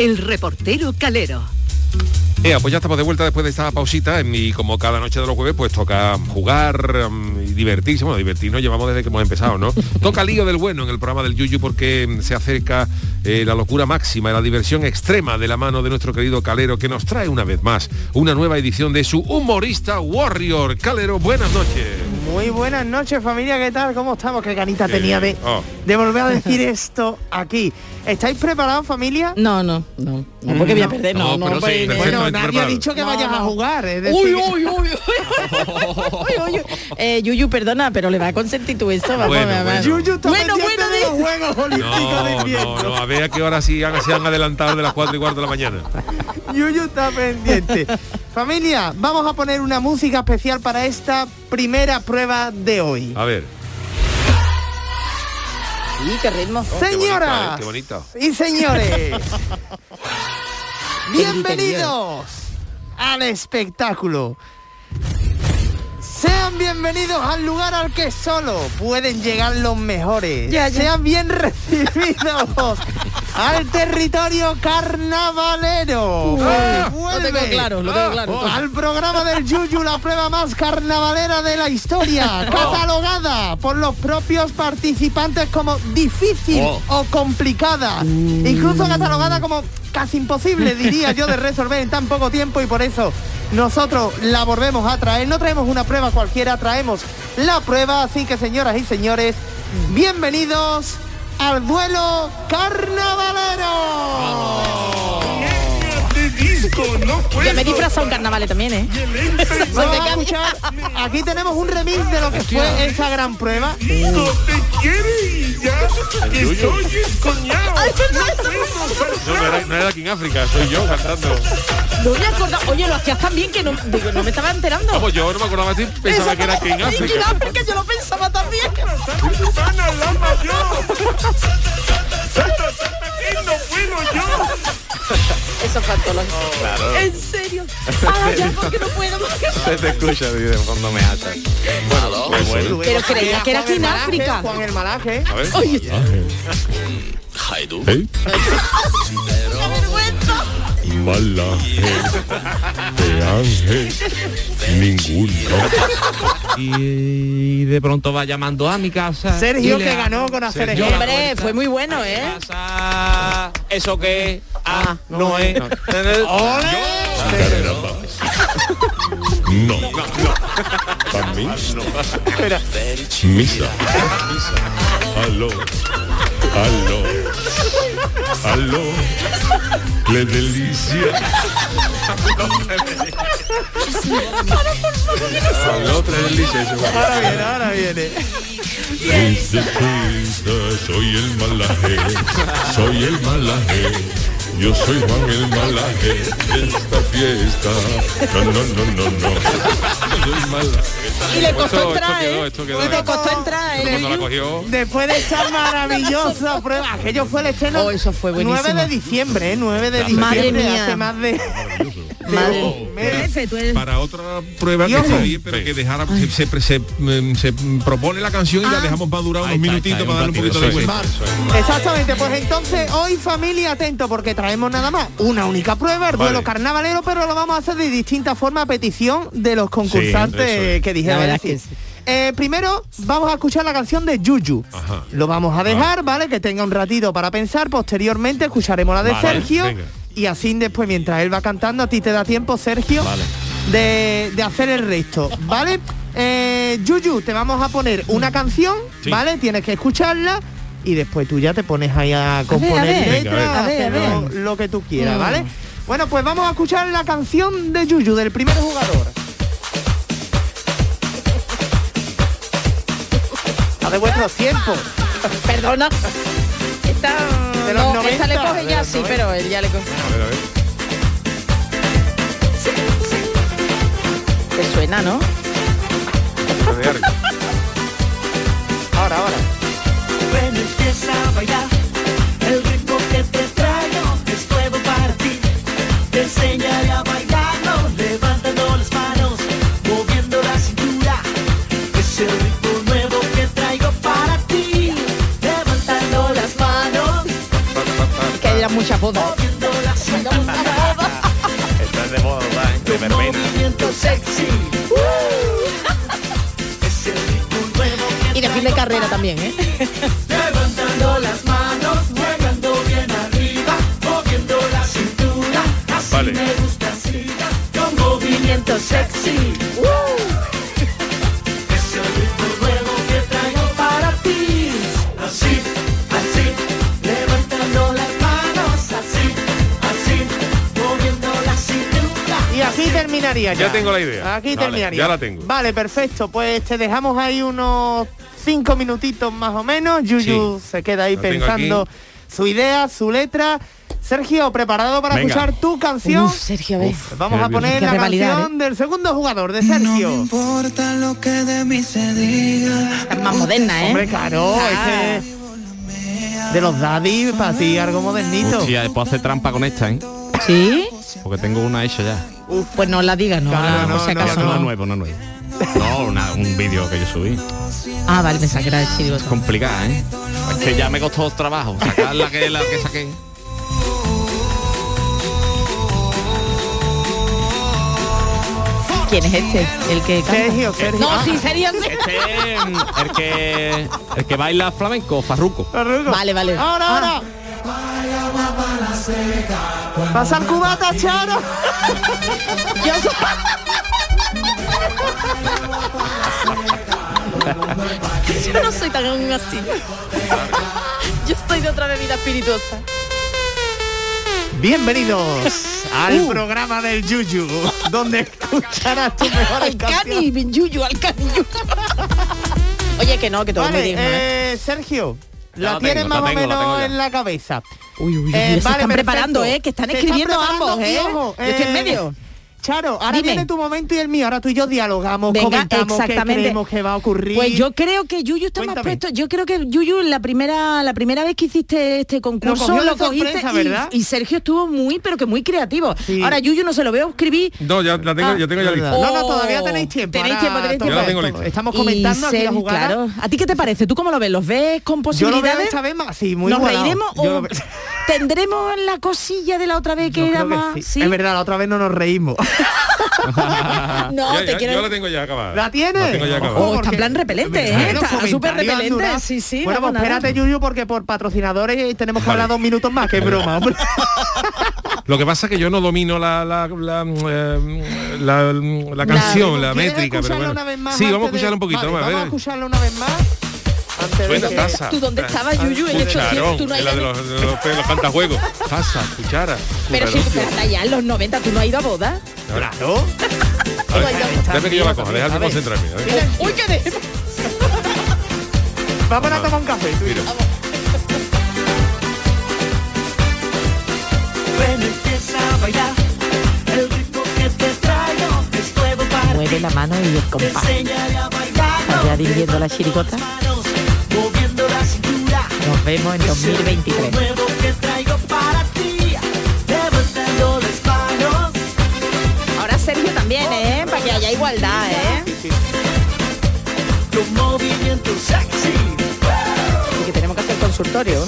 El reportero Calero. Ea, pues ya estamos de vuelta después de esta pausita y como cada noche de los jueves pues toca jugar mm, y divertirse, bueno, divertirnos llevamos desde que hemos empezado, ¿no? toca lío del bueno en el programa del Yuyu porque mm, se acerca eh, la locura máxima y la diversión extrema de la mano de nuestro querido Calero que nos trae una vez más una nueva edición de su humorista Warrior. Calero, buenas noches. Muy buenas noches familia, ¿qué tal? ¿Cómo estamos? Qué ganita tenía de. Oh. de volver a decir esto aquí. ¿Estáis preparados familia? No, no, no. No, porque voy a perder, no, no. sí, pues- perfecto. Bueno, nadie ha dicho que No, vayas a no. jugar. Es decir, Uy, uy, uy, uy, uy, uy. Eh, Yuyu, perdona, pero le va a consentir tú esto. Vamos, Bueno, bueno. Yuyu está Bueno, bueno, de los Juegos Olímpicos de No, invierno. no, no, a ver a qué hora sí han- se han adelantado de las 4 y cuarto de la mañana. Yuyu está pendiente. Familia, vamos a poner una música especial para esta primera prueba de hoy. A ver. Sí, qué ritmo. Oh, qué Señoras Qué bonito. y señores, bienvenidos al espectáculo. Sean bienvenidos al lugar al que solo pueden llegar los mejores. Ya, ya. Sean bien recibidos al territorio carnavalero. Lo Vuelve tengo claro, lo tengo claro. al programa del Yuyu, la prueba más carnavalera de la historia, catalogada por los propios participantes como difícil o complicada, incluso catalogada como casi imposible, diría yo, de resolver en tan poco tiempo y por eso nosotros la volvemos a traer. No traemos una prueba cualquiera, traemos la prueba, así que señoras y señores, bienvenidos al duelo carnavalero. Me he disfrazado en carnavales también, ¿eh? Vamos a escuchar, aquí tenemos un remix de lo que fue esa gran prueba. No, no era, no era aquí en África, soy yo cantando. No me acordaba. Oye, lo hacías tan bien que no, digo, no me estaba enterando. Vamos, yo no me acordaba de ti, pensaba que era aquí en que en África. África yo lo pensaba también. Eso es fantológico. Claro. ¿En serio? Ah, ya, porque no puedo. Se te escucha de cuando me hace. Bueno, pues bueno. Pero creía que era aquí en Juan el Malaje, África. Juan el Malaje. Oye, ¿Eh? Malaje de ángel ninguno. Y de pronto va llamando a mi casa. Sergio que ganó con hacer Sergio, hombre, fue muy bueno, ¿eh? Casa, ¿Eso qué? Ah, no es. No, no. ¿Para mí? Misa. Aló. Aló. Aló. ¡Qué delicia! Aló, tres delicias. Ahora viene, ahora viene. Soy el malaje, soy el malaje Yo soy Juan el malaje de esta fiesta. No, no, no, no, no. Yo soy malaje. Y le costó entrar, esto quedó, ¿eh? esto quedó. Y le costó entrar, ¿eh? Cuando la cogió. Después de esta maravillosa prueba, aquello fue el estreno Oh, eso fue 9 buenísimo. de diciembre, ¿eh? 9 de Madre diciembre, mía. hace más de... Madre. meses. Jefe, tú eres- Para otra prueba que está bien, pero que dejara, se, se- se- mm, se propone la canción y Ah. la dejamos para durar unos minutitos para darle un poquito de vuelta. Exactamente, pues entonces hoy familia atento porque traemos nada más una única prueba, el Vale. duelo carnavalero, pero lo vamos a hacer de distinta forma a petición de los concursantes que dijeron. Eh, primero vamos a escuchar la canción de Yuyu. Ajá. Lo vamos a dejar, ¿vale? Que tenga un ratito para pensar. Posteriormente escucharemos la de Vale, Sergio. venga. Y así después, mientras él va cantando, a ti te da tiempo, Sergio, Vale. de, de hacer el resto, ¿vale? Eh, Yuyu, te vamos a poner una canción, Sí. ¿vale? Tienes que escuclarla y después tú ya te pones ahí a componer ver. letras, Venga, a ver. hacer A ver, a lo, lo que tú quieras, Mm. ¿vale? Bueno, pues vamos a escuchar la canción de Yuyu, del primer jugador. A de vuestros tiempos. Perdona. De los no, esta le 90, coge ya, sí, 90. pero él ya le coge. A ver, a ver. Te suena, ¿no? Ahora, ahora. Ven, empieza a bailar El ritmo que te muchas bodas. Moviendo la cintura Esta es de ¿verdad? De movimiento sexy Y de fin de carrera también, ¿eh? Levantando las manos, llegando bien arriba, moviendo la cintura, así Vale. me gusta así, con movimiento sexy. Terminaría ya. Ya tengo la idea. Aquí Vale, terminaría. ya la tengo. Vale, perfecto. Pues te dejamos ahí unos cinco minutitos más o menos. Yuyu Sí. se queda ahí La pensando su idea, su letra. Sergio, ¿preparado para Venga. escuchar tu canción? Uf, Sergio, a ver. Vamos a poner la canción del segundo jugador, de Sergio. importa lo que de mí se diga. Es más moderna, ¿eh? Hombre, claro, Ah. es que de los daddy, para ti algo modernito. Hostia, puedo hacer trampa con esta, ¿eh? ¿Sí? Porque tengo una hecha ya. Pues no la digas, no, Claro, la- no, por si no, acaso Una no. nueva, una nueva. No, una- un vídeo que yo subí. Ah, vale, pensaba que era el chirigoto. Complicada, ¿eh? Es que ya me costó trabajo sacar la que, la que saqué. ¿Quién es este? El que canta. Sergio, Sergio. No, sí, Sergio. Este, el que el que baila flamenco, Farruco. Farruko. Vale, vale. Ahora, Ah. Pasa el cubata, Charo. Yo soy... Yo no soy tan así. Yo estoy de otra bebida espirituosa. Bienvenidos al Uh. programa del Yuyu, donde escucharás tus mejores Al cani, yuyu, al cani. yuyu. Oye, que no, que todo es muy Vale, digno, ¿eh? eh, Sergio, la la tienes tengo, más la o tengo, la menos tengo en la cabeza. Uy, uy, uy, Eh, se vale, están preparando. ¿eh? Que están Se escribiendo ambos, ¿eh? ojo, Yo estoy en eh, medio. Charo, ahora Dime. viene tu momento y el mío. Ahora tú y yo dialogamos, Venga, comentamos qué exactamente. creemos que va a ocurrir. Pues yo creo que Yuyu está Cuéntame. más puesto. Yo creo que Yuyu la primera la primera vez que hiciste este concurso lo, cogiste sorpresa, y- ¿verdad? y, Sergio estuvo muy pero que muy creativo. Sí. Ahora Yuyu no se lo veo escribir. No, ya la tengo, Ah, ya tengo ya lista. No, no, Oh. todavía tenéis tiempo. Tenéis tiempo, tenéis tiempo. Ya la tengo lista. Estamos comentando Y aquí la jugada. Claro. ¿A ti qué te parece? ¿Tú cómo lo ves? ¿Los ves con Yo lo posibilidades? veo esta vez más, sí, muy ¿Nos reiremos Yo o tendremos la cosilla de la otra vez que Yo era más? Es verdad, la otra vez no nos reímos. No, Ya- te ya- quiero. Yo la tengo ya acabada. ¿La tienes? La tengo ya acabada. Oh, está en plan repelente, ¿eh? Bueno, Está súper repelente. durado. Sí, sí. Bueno, pues espérate, Yuyu, porque por patrocinadores tenemos que hablar dos minutos más, que es broma, hombre. Lo que pasa es que yo no domino la la, la, eh, la- la canción, la, ¿Quieres métrica, pero escucharla bueno. una vez más sí, vamos a de- escucharla un poquito. Vale, vamos a escucharla una vez más. Antes de Suena que- taza. ¿Tú dónde estabas, Yuyu? En estos Cucharón, tiempos, tú no de los, de los, de los cantajuegos. Taza, cuchara. Pero pero está ya en los 90, ¿tú no has ido a boda? Claro. A ver, déjame que yo la coja, déjame concentrarme. Uy, qué de... Vamos a tomar un café. tú y yo. Mira. Ven, empieza a bailar. El ritmo que te traigo es nuevo para Mueve la mano y el compás. Allá dirigiendo la chiricota. Nos vemos en Es el 2023. ritmo nuevo que traigo para ti. Levantando las manos. Ahora Sergio también, ¿eh? Para que haya igualdad, ¿eh? Con movimiento sexy. Y que tenemos que hacer consultorio.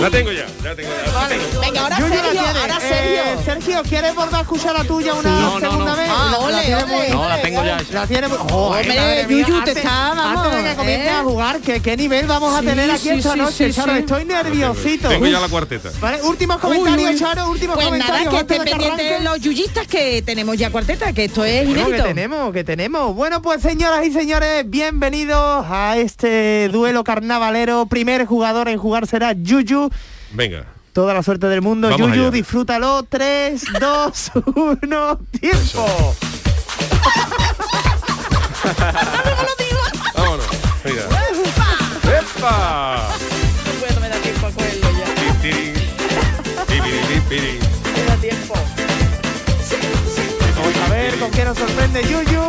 La tengo ya, ya tengo ya. Venga, ahora la Sergio, ahora Eh, Sergio. Sergio, ¿quieres volver a escuchar la tuya una No, no, segunda no. vez? Ah, La- la tiene ole. muy- No, la tengo ya. La tiene muy... Joder, Hombre, Yuyu, te está, vamos, Antes de que comience ¿eh? a jugar, ¿qué, ¿qué nivel vamos a Sí, tener aquí sí, esta sí, noche, sí, Charo? sí. Estoy nerviosito. Tengo ya la cuarteta. Vale, últimos comentarios, uy. Charo, últimos Pues comentarios. nada, que antes estén de pendientes arranque. los yuyistas que tenemos ya cuarteta, que esto es Bueno, inédito. que tenemos, que tenemos. Bueno, pues señoras y señores, bienvenidos a este duelo carnavalero. Primer jugador en jugar será Yuyu. Venga. Toda la suerte del mundo. Vamos Yuyu, allá. disfrútalo. 3, 2, 1, tiempo. Vámonos. Venga. ¡Epa! No puedo, me da tiempo a cogerlo ya. Me da tiempo. Vamos a ver con qué nos sorprende Yuyu.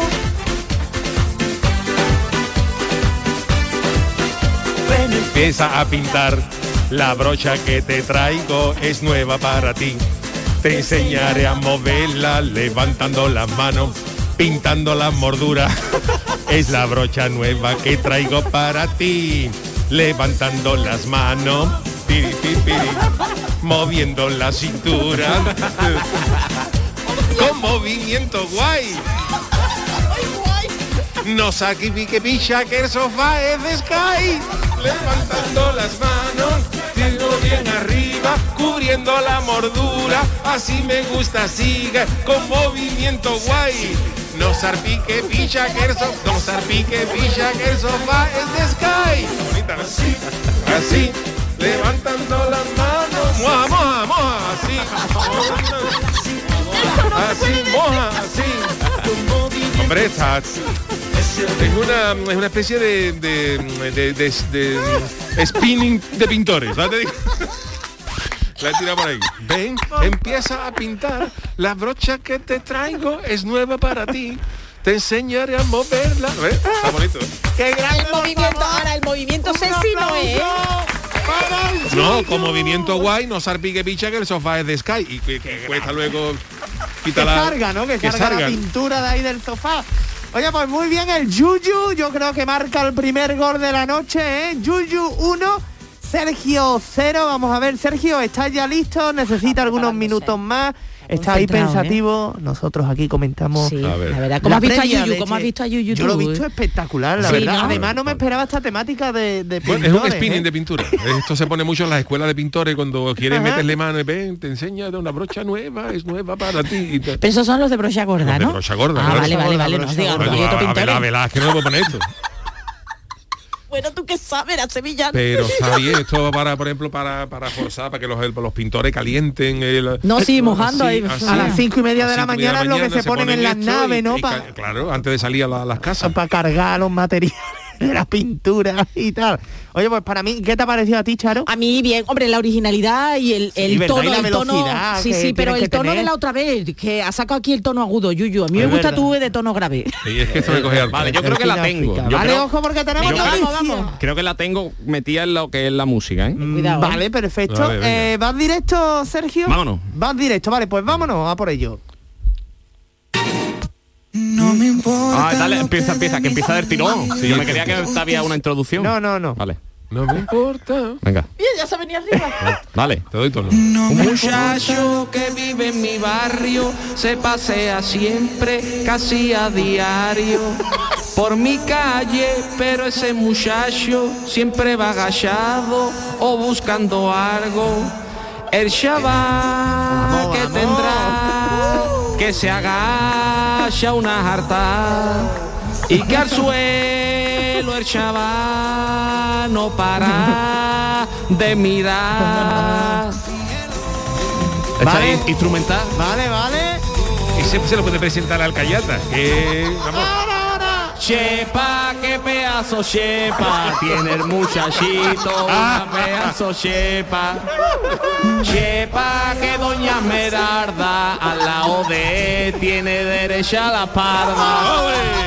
Empieza a pintar. La brocha que te traigo es nueva para ti. Te enseñaré a moverla levantando las manos, pintando las morduras. Es la brocha nueva que traigo para ti. Levantando las manos, piri, piri, piri, moviendo la cintura. Con movimiento guay. No sacrifique picha que el sofá es de Sky. Levantando las manos, bien arriba, cubriendo la mordura. Así me gusta, sigue con movimiento guay. No sarpique picha que el sofá, no sarpique picha que el sofá es de Sky. Bonita, ¿no? Así, levantando las manos, moja, moja, moja, así. Así, moja, así. Hombre, está, es una, es una especie de, de, de- de- de spinning de pintores. La he tirado por ahí. Ven, empieza a pintar. La brocha que te traigo es nueva para ti. Te enseñaré a moverla. ¿Ves? Está bonito. ¡Qué grande, El movimiento, ahora el movimiento sexy no es. Para el No, con movimiento guay, no sarpique picha que el sofá es de Sky. Y que, que cuesta luego Que quitar la... salga, ¿no? Que, salga la pintura de ahí del sofá. Oye, pues muy bien el Yuyu. Yo creo que marca el primer gol de la noche, ¿eh? Yuyu 1, Sergio 0. Vamos a ver, Sergio, ¿estás ya listo? ¿Necesita algunos minutos más? Está ahí ¿eh? pensativo. Nosotros aquí comentamos. Sí, A ver. la verdad. ¿Cómo la has visto a Yuyu? ¿Cómo has este- visto a Yuyu Yo lo he visto eh? espectacular, la Sí, verdad. ¿no? Además, no me esperaba esta temática de, de Bueno, es un spinning ¿eh? de pintura. Esto se pone mucho en las escuelas de pintores cuando quieren Ajá. meterle mano y ven, te enseña de una brocha nueva, es nueva para ti. y te- Pero esos son los de brocha gorda, Los de ¿no? brocha gorda, Ah, claro. vale, vale, vale. digan, Velázquez no le puedo poner esto. Bueno, tú qué sabes, era sevillano. Pero está bien, esto para, por ejemplo, para, para forzar, para que los, los pintores calienten el... No, sí, mojando ahí. A las cinco y media de la mañana es lo que se ponen en las naves, ¿no? y Pa- ca- claro, antes de salir a la- las casas. para cargar los materiales de la pintura y tal. Oye, pues para mí, ¿qué te ha parecido a ti, Charo? A mí bien, hombre, la originalidad y el, el tono, Y la el tono, sí, sí, pero el tono tener. de la otra vez, que ha sacado aquí el tono agudo, Yuyu. A mí me gusta verdad. tú de tono grave. Y es que esto me coge al Vale, yo creo que la tengo. Yo vale, creo, ojo, porque tenemos yo creo- noticia. creo que la tengo metida en lo que es la música, ¿eh? Cuidado, ¿eh? Vale, perfecto. Vale, eh, ¿Vas directo, Sergio? Vámonos. Vas directo, vale, pues vámonos a por ello. No me importa. Ah, dale, empieza, empieza, que empieza del tirón. Si yo me creía que había una introducción. No, no, no. Vale, No me importa. venga, Bien, ya se venía arriba. dale. Te doy tono. Un muchacho que vive en mi barrio se pasea siempre, casi a diario, por mi calle, pero ese muchacho siempre va agachado o buscando algo. El chaval que tendrá que se agacha una jarta y que al suelo el chaval no para de mirar. Está Vale. instrumental. Vale, vale. Y siempre se lo puede presentar al Cayata, que vamos, Chepa, qué pedazo chepa tiene el muchachito, una pedazo chepa. Chepa que doña Merarda al lado de él tiene derecha la parda.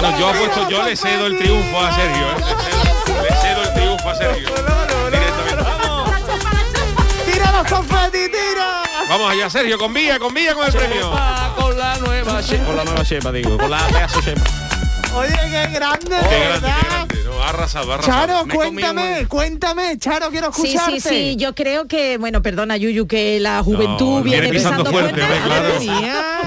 Bueno, yo apuesto, yo le cedo el triunfo a Sergio. ¿eh? Le, cedo, le cedo el triunfo a Sergio. Vamos allá, Sergio, con vía, con vía con el premio. Chepa, con la nueva chepa, con la nueva chepa digo, con la pedazo chepa. Oye, qué grande, Qué de grande, qué verdad. grande. No, arrasado, arrasado. Charo, Me comí cuéntame, cuéntame, Charo, quiero Sí, escucharte. sí, sí, yo creo que, bueno, perdona Yuyu, que la juventud No, viene viene pisando pisando fuerte, fuerte. hombre,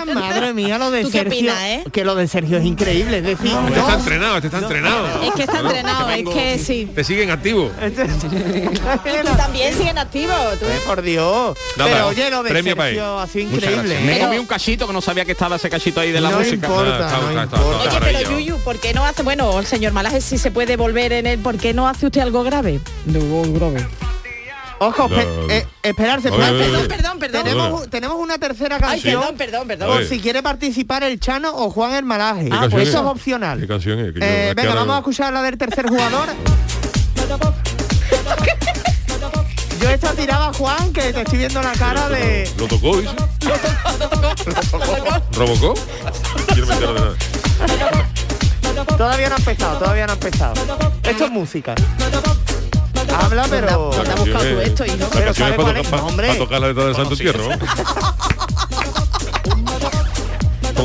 Madre mía, lo de ¿Tú qué Sergio. opinas, eh? Que lo de Sergio es increíble, es decir, Este no, está entrenado, este está entrenado. Es que está entrenado, es que sí. Te siguen activo. Este- Y tú también siguen activo. tú. Eh, por Dios. Nada, Pero oye, lo de premio para Sergio ha sido increíble. gracias. Me ¿eh? comí un cachito que no sabía que estaba ese cachito ahí de la No música. importa, está- no está- está- importa. está Oye, pero. Yuyu, ¿por qué no hace, bueno, el señor Malaje si se puede volver en él, ¿por qué no hace usted algo grave? grave. Ojo, eh, esperarse, oye. Perdón, perdón, perdón. Tenemos, tenemos una tercera Ay, canción. perdón, perdón, perdón. A Por si quiere participar el Chano o Juan el Malaje. ¿Qué Ah, pues es? eso es ¿Qué opcional. canción es? Que yo- Eh, venga, vamos a escuchar la del tercer jugador. Yo esta tiraba a Juan, que te estoy viendo la cara de... ¿Lo tocó? ¿Robocó? Entero de nada. Todavía no ha empezado, todavía no ha empezado. Esto es música. Habla, pero... ¿Dónde has buscado tú es- esto, hijo? Pero canción ¿sabe es para, cuál es? tocar- Hombre. para tocar la letra del Santo. Entierro.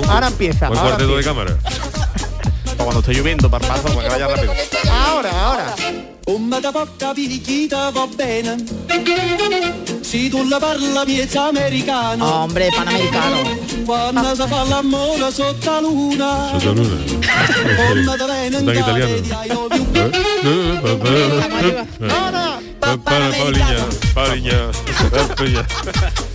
Ahora empieza, Buen cuarteto de cámara. Para cuando esté lloviendo, para paso, para que vaya rápido. Ahora, ahora. Come da poca picchita va bene Si tu la parla miezza americano Hombre, panamericano. Quando si fa l'amore sotto la luna Luna. Da bene Está en italiano. Ahora.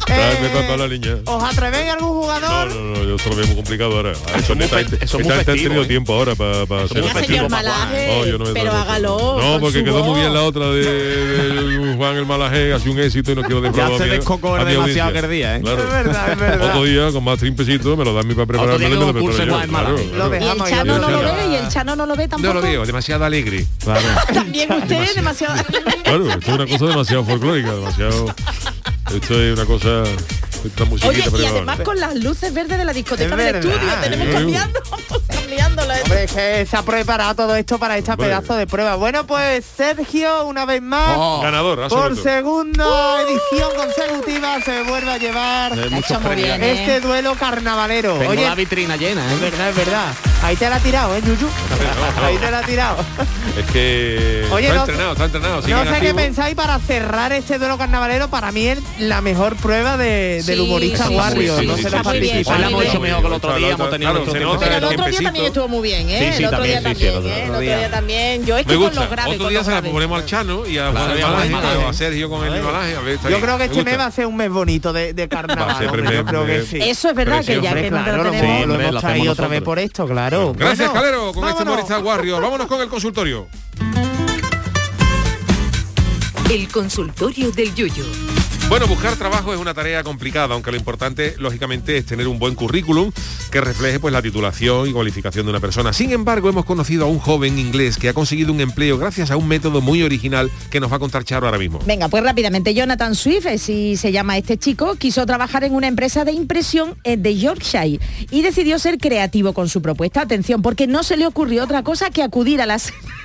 Eh, papá la niña. ¿Os atrevéis algún No, jugador? no, no, yo se lo veo muy complicado ahora. Eso gente eso es esta muy gente ha festivo, tenido ¿eh? tiempo ahora para es hacer señor. Malaje, No, yo no me pero hágalo. No, porque quedó muy bien la otra de, de Juan el Malaje, hace un éxito y no quiero defraudar se a mi- descocó a demasiado aquel día, ¿eh? Claro. Es verdad, es verdad. Otro día con más trimpecito me lo dan mi para prepararme y me lo preparo yo. Juan el Malaje. Lo claro. Y el. Chano no lo Demasiado. ve y el Chano no lo ve No tampoco. lo veo, demasiado alegre. Claro, También usted demasiado. claro, esto es una cosa demasiado folclórica, demasiado. Esto es una cosa. Esta musiquita Oye, y además con las luces verdes de la discoteca Es del verdad, estudio, tenemos sí. cambiando, cambiándolo. Hombre, es que se ha preparado todo esto para esta Hombre. pedazo de prueba. Bueno, pues Sergio, una vez más, Oh. Ganador, por segunda edición consecutiva, se vuelve a llevar Ha ¿eh? este duelo carnavalero. Tengo Oye, la vitrina llena, es ¿eh? verdad, es verdad. Ahí te la ha tirado, ¿eh, Yuyu? no, no. Ahí te la ha tirado. Es que Oye, está no- entrenado, está entrenado. No sé en qué pensáis para cerrar este duelo carnavalero. Para mí es la mejor prueba de- del humorista sí, Warrior. sí, no sí, se sí, le sí, participa. Hoy la hemos hecho sí. mejor que el otro día, hemos tenido nuestro tiempo. Pero el otro día también estuvo muy bien, ¿eh? Sí, sí, el otro día también, sí, también, sí, el otro ¿eh? El otro día. también. Yo es que con los graves, Otro día se la ponemos al Chano y a Sergio con el está Yo creo que este mes va a ser un mes bonito de, carnaval. yo creo que sí. Eso es verdad, que ya que no lo, hemos- tenemos... lo hombre, hemos lo traído otra vez por esto, claro. Gracias, Calero, con este vámonos. humorista Warrior. Vámonos con el consultorio. El consultorio del Yuyo. Bueno, buscar trabajo es una tarea complicada, aunque lo importante, lógicamente, es tener un buen currículum que refleje pues, la titulación y cualificación de una persona. Sin embargo, hemos conocido a un joven inglés que ha conseguido un empleo gracias a un método muy original que nos va a contar Charo ahora mismo. Venga, pues rápidamente, Jonathan Swift, si se llama este chico, quiso trabajar en una empresa de impresión eh, de Yorkshire y decidió ser creativo con su propuesta. Atención, porque no se le ocurrió otra cosa que acudir a las...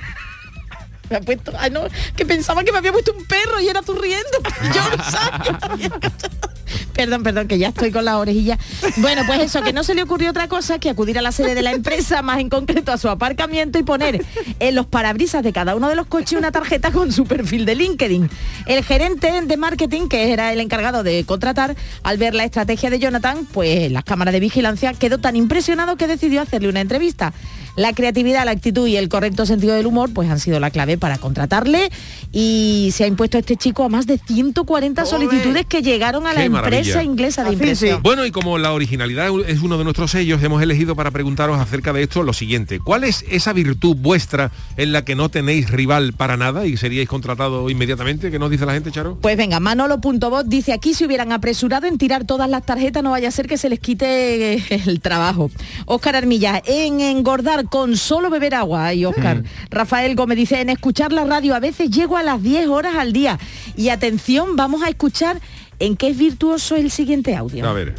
Me ha puesto, ay no, que pensaba que me había puesto un perro y era tú. Yo no sabía. Perdón, perdón, que ya estoy con la orejilla. Bueno, pues eso, que no se le ocurrió otra cosa que acudir a la sede de la empresa, más en concreto a su aparcamiento y poner en los parabrisas de cada uno de los coches una tarjeta con su perfil de LinkedIn. El gerente de marketing, que era el encargado de contratar, al ver la estrategia de Jonathan, pues las cámaras de vigilancia quedó tan impresionado que decidió hacerle una entrevista. La creatividad, la actitud y el correcto sentido del humor pues han sido la clave para contratarle y se ha impuesto a este chico a más de 140 solicitudes que llegaron a la Qué empresa maravilla. inglesa de impresión. Bueno, y como la originalidad es uno de nuestros sellos, hemos elegido para preguntaros acerca de esto lo siguiente. ¿Cuál es esa virtud vuestra en la que no tenéis rival para nada y seríais contratados inmediatamente? ¿Qué nos dice la gente, Charo? Pues venga, Manolo.bot dice aquí si hubieran apresurado en tirar todas las tarjetas no vaya a ser que se les quite el trabajo. Óscar Armilla, en engordar con solo beber agua, ay Óscar. Mm. Rafael Gómez dice, en escuchar la radio a veces llego a las 10 horas al día. Y atención, vamos a escuchar en qué es virtuoso el siguiente audio. A ver.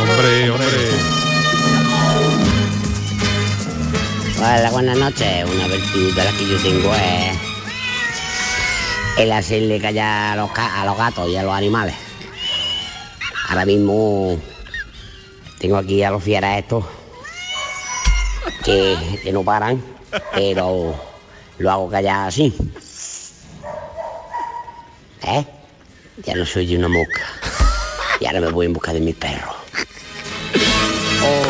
Hombre, hombre. Hola, buenas noches. Una virtud de la que yo tengo es el hacerle callar a los, ca- a los gatos y a los animales. Ahora mismo tengo aquí a los fieras estos que, que no paran, pero lo hago callar así. ¿Eh? Ya no soy una mosca. Y ahora me voy en busca de mis perros.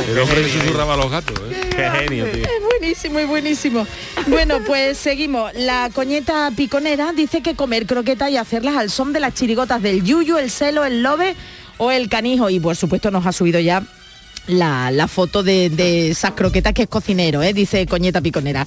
El hombre que susurraba a los gatos, ¿eh? Qué genio, tío. Es buenísimo, es buenísimo. Bueno, pues seguimos. La coñeta piconera dice que comer croquetas y hacerlas al son de las chirigotas del yuyu, el celo, el lobe o el canijo. Y por supuesto nos ha subido ya la, la foto de, de esas croquetas que es cocinero, ¿eh? dice Coñeta Piconera.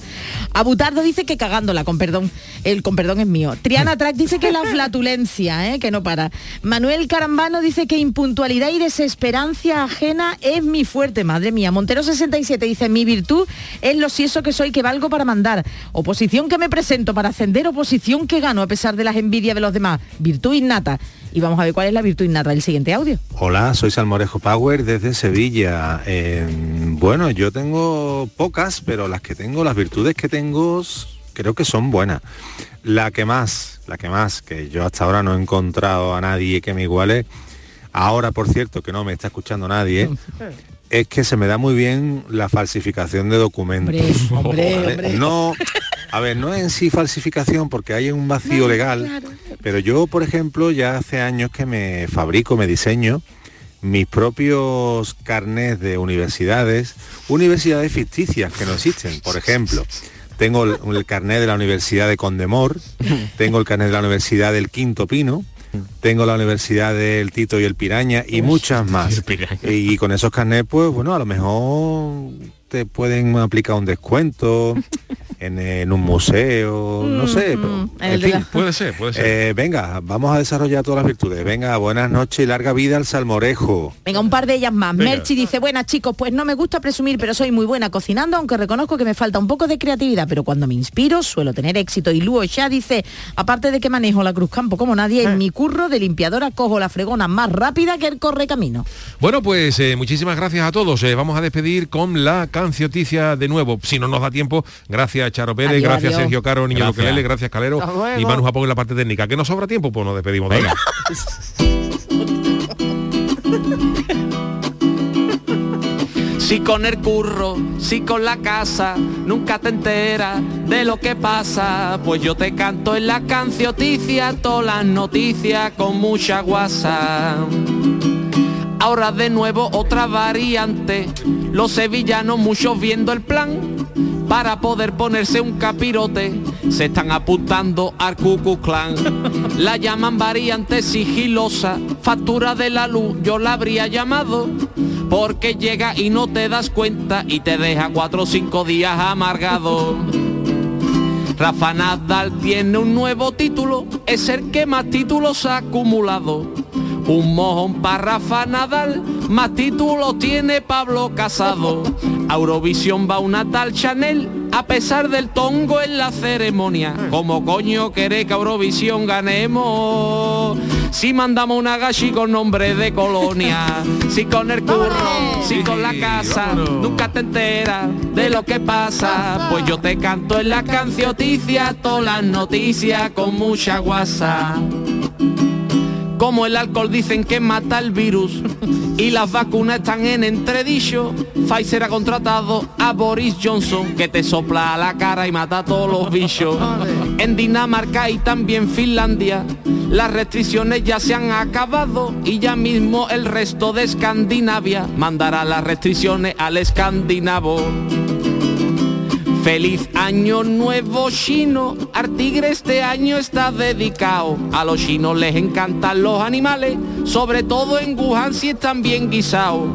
Abutardo dice que cagándola, con perdón. El con perdón es mío. Triana Track dice que la flatulencia, ¿eh? que no para. Manuel Carambano dice que impuntualidad y desesperanza ajena es mi fuerte, madre mía. Montero 67 dice, mi virtud es lo sieso que soy, que valgo para mandar. Oposición que me presento para ascender, oposición que gano a pesar de las envidias de los demás. Virtud innata. Y vamos a ver cuál es la virtud innata del siguiente audio. Hola, soy Salmorejo Power desde Sevilla. Eh, bueno, yo tengo pocas, pero las que tengo, las virtudes que tengo, creo que son buenas. La que más, la que más, que yo hasta ahora no he encontrado a nadie que me iguale, ahora por cierto que no me está escuchando nadie, es que se me da muy bien la falsificación de documentos. Hombre, ¿vale? hombre. No, a ver, no en sí falsificación porque hay un vacío legal, pero yo, por ejemplo, ya hace años que me fabrico, me diseño mis propios carnés de universidades, universidades ficticias que no existen. Por ejemplo, tengo el, el carnet de la Universidad de Condemor, tengo el carnet de la Universidad del Quinto Pino, tengo la Universidad del Tito y el Piraña y muchas más. Y con esos carnets, pues bueno, a lo mejor te pueden aplicar un descuento en, en un museo, no sé, pero, en el de fin. la- Puede ser, puede ser. Eh, venga, vamos a desarrollar todas las virtudes. Venga, buenas noches y larga vida al salmorejo. Venga, un par de ellas más. Venga. Merchi dice, buenas chicos, pues no me gusta presumir, pero soy muy buena cocinando, aunque reconozco que me falta un poco de creatividad, pero cuando me inspiro suelo tener éxito. Y Luo ya dice, aparte de que manejo la Cruz Campo como nadie, en mi curro de limpiadora cojo la fregona más rápida que el corre camino. Bueno, pues eh, muchísimas gracias a todos. Eh, vamos a despedir con la cancioticia de nuevo. Si no nos da tiempo, gracias Charo Pérez, Adiós, gracias adiós. Sergio Caro, Niño Gracias. Luquelele, gracias Calero y Manu Japón en la parte técnica. ¿Que nos sobra tiempo? Pues nos despedimos. Venga. Si con el curro, si con la casa, nunca te enteras de lo que pasa. Pues yo te canto en la cancioticia todas las noticias con mucha guasa. Ahora de nuevo otra variante, los sevillanos muchos viendo el plan. Para poder ponerse un capirote, se están apuntando al Ku Klux Klan. La llaman variante sigilosa, factura de la luz yo la habría llamado. Porque llega y no te das cuenta y te deja cuatro o cinco días amargado. Rafa Nadal tiene un nuevo título, es el que más títulos ha acumulado. Un mojón para Rafa Nadal, más títulos tiene Pablo Casado. A Eurovisión va una tal Chanel, a pesar del tongo en la ceremonia. Como coño querés que Eurovisión ganemos? Si mandamos una gashi con nombre de colonia, si con el curro, si con la casa, nunca te enteras de lo que pasa. Pues yo te canto en la cancioticia todas las noticias con mucha guasa. Como el alcohol dicen que mata el virus y las vacunas están en entredicho, Pfizer ha contratado a Boris Johnson que te sopla a la cara y mata a todos los bichos. En Dinamarca y también Finlandia las restricciones ya se han acabado y ya mismo el resto de Escandinavia mandará las restricciones al escandinavo. Feliz año nuevo chino, al tigre este año está dedicado. A los chinos les encantan los animales, sobre todo en Wuhan si están bien guisados.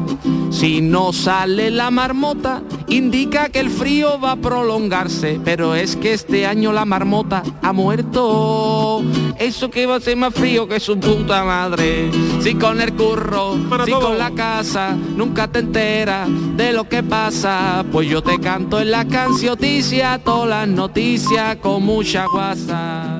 Si no sale la marmota, indica que el frío va a prolongarse, pero es que este año la marmota ha muerto. Eso que va a ser más frío que su puta madre. Si con el curro, si con la casa, nunca te enteras de lo que pasa, pues yo te canto en la cancioticia todas las noticias con mucha guasa.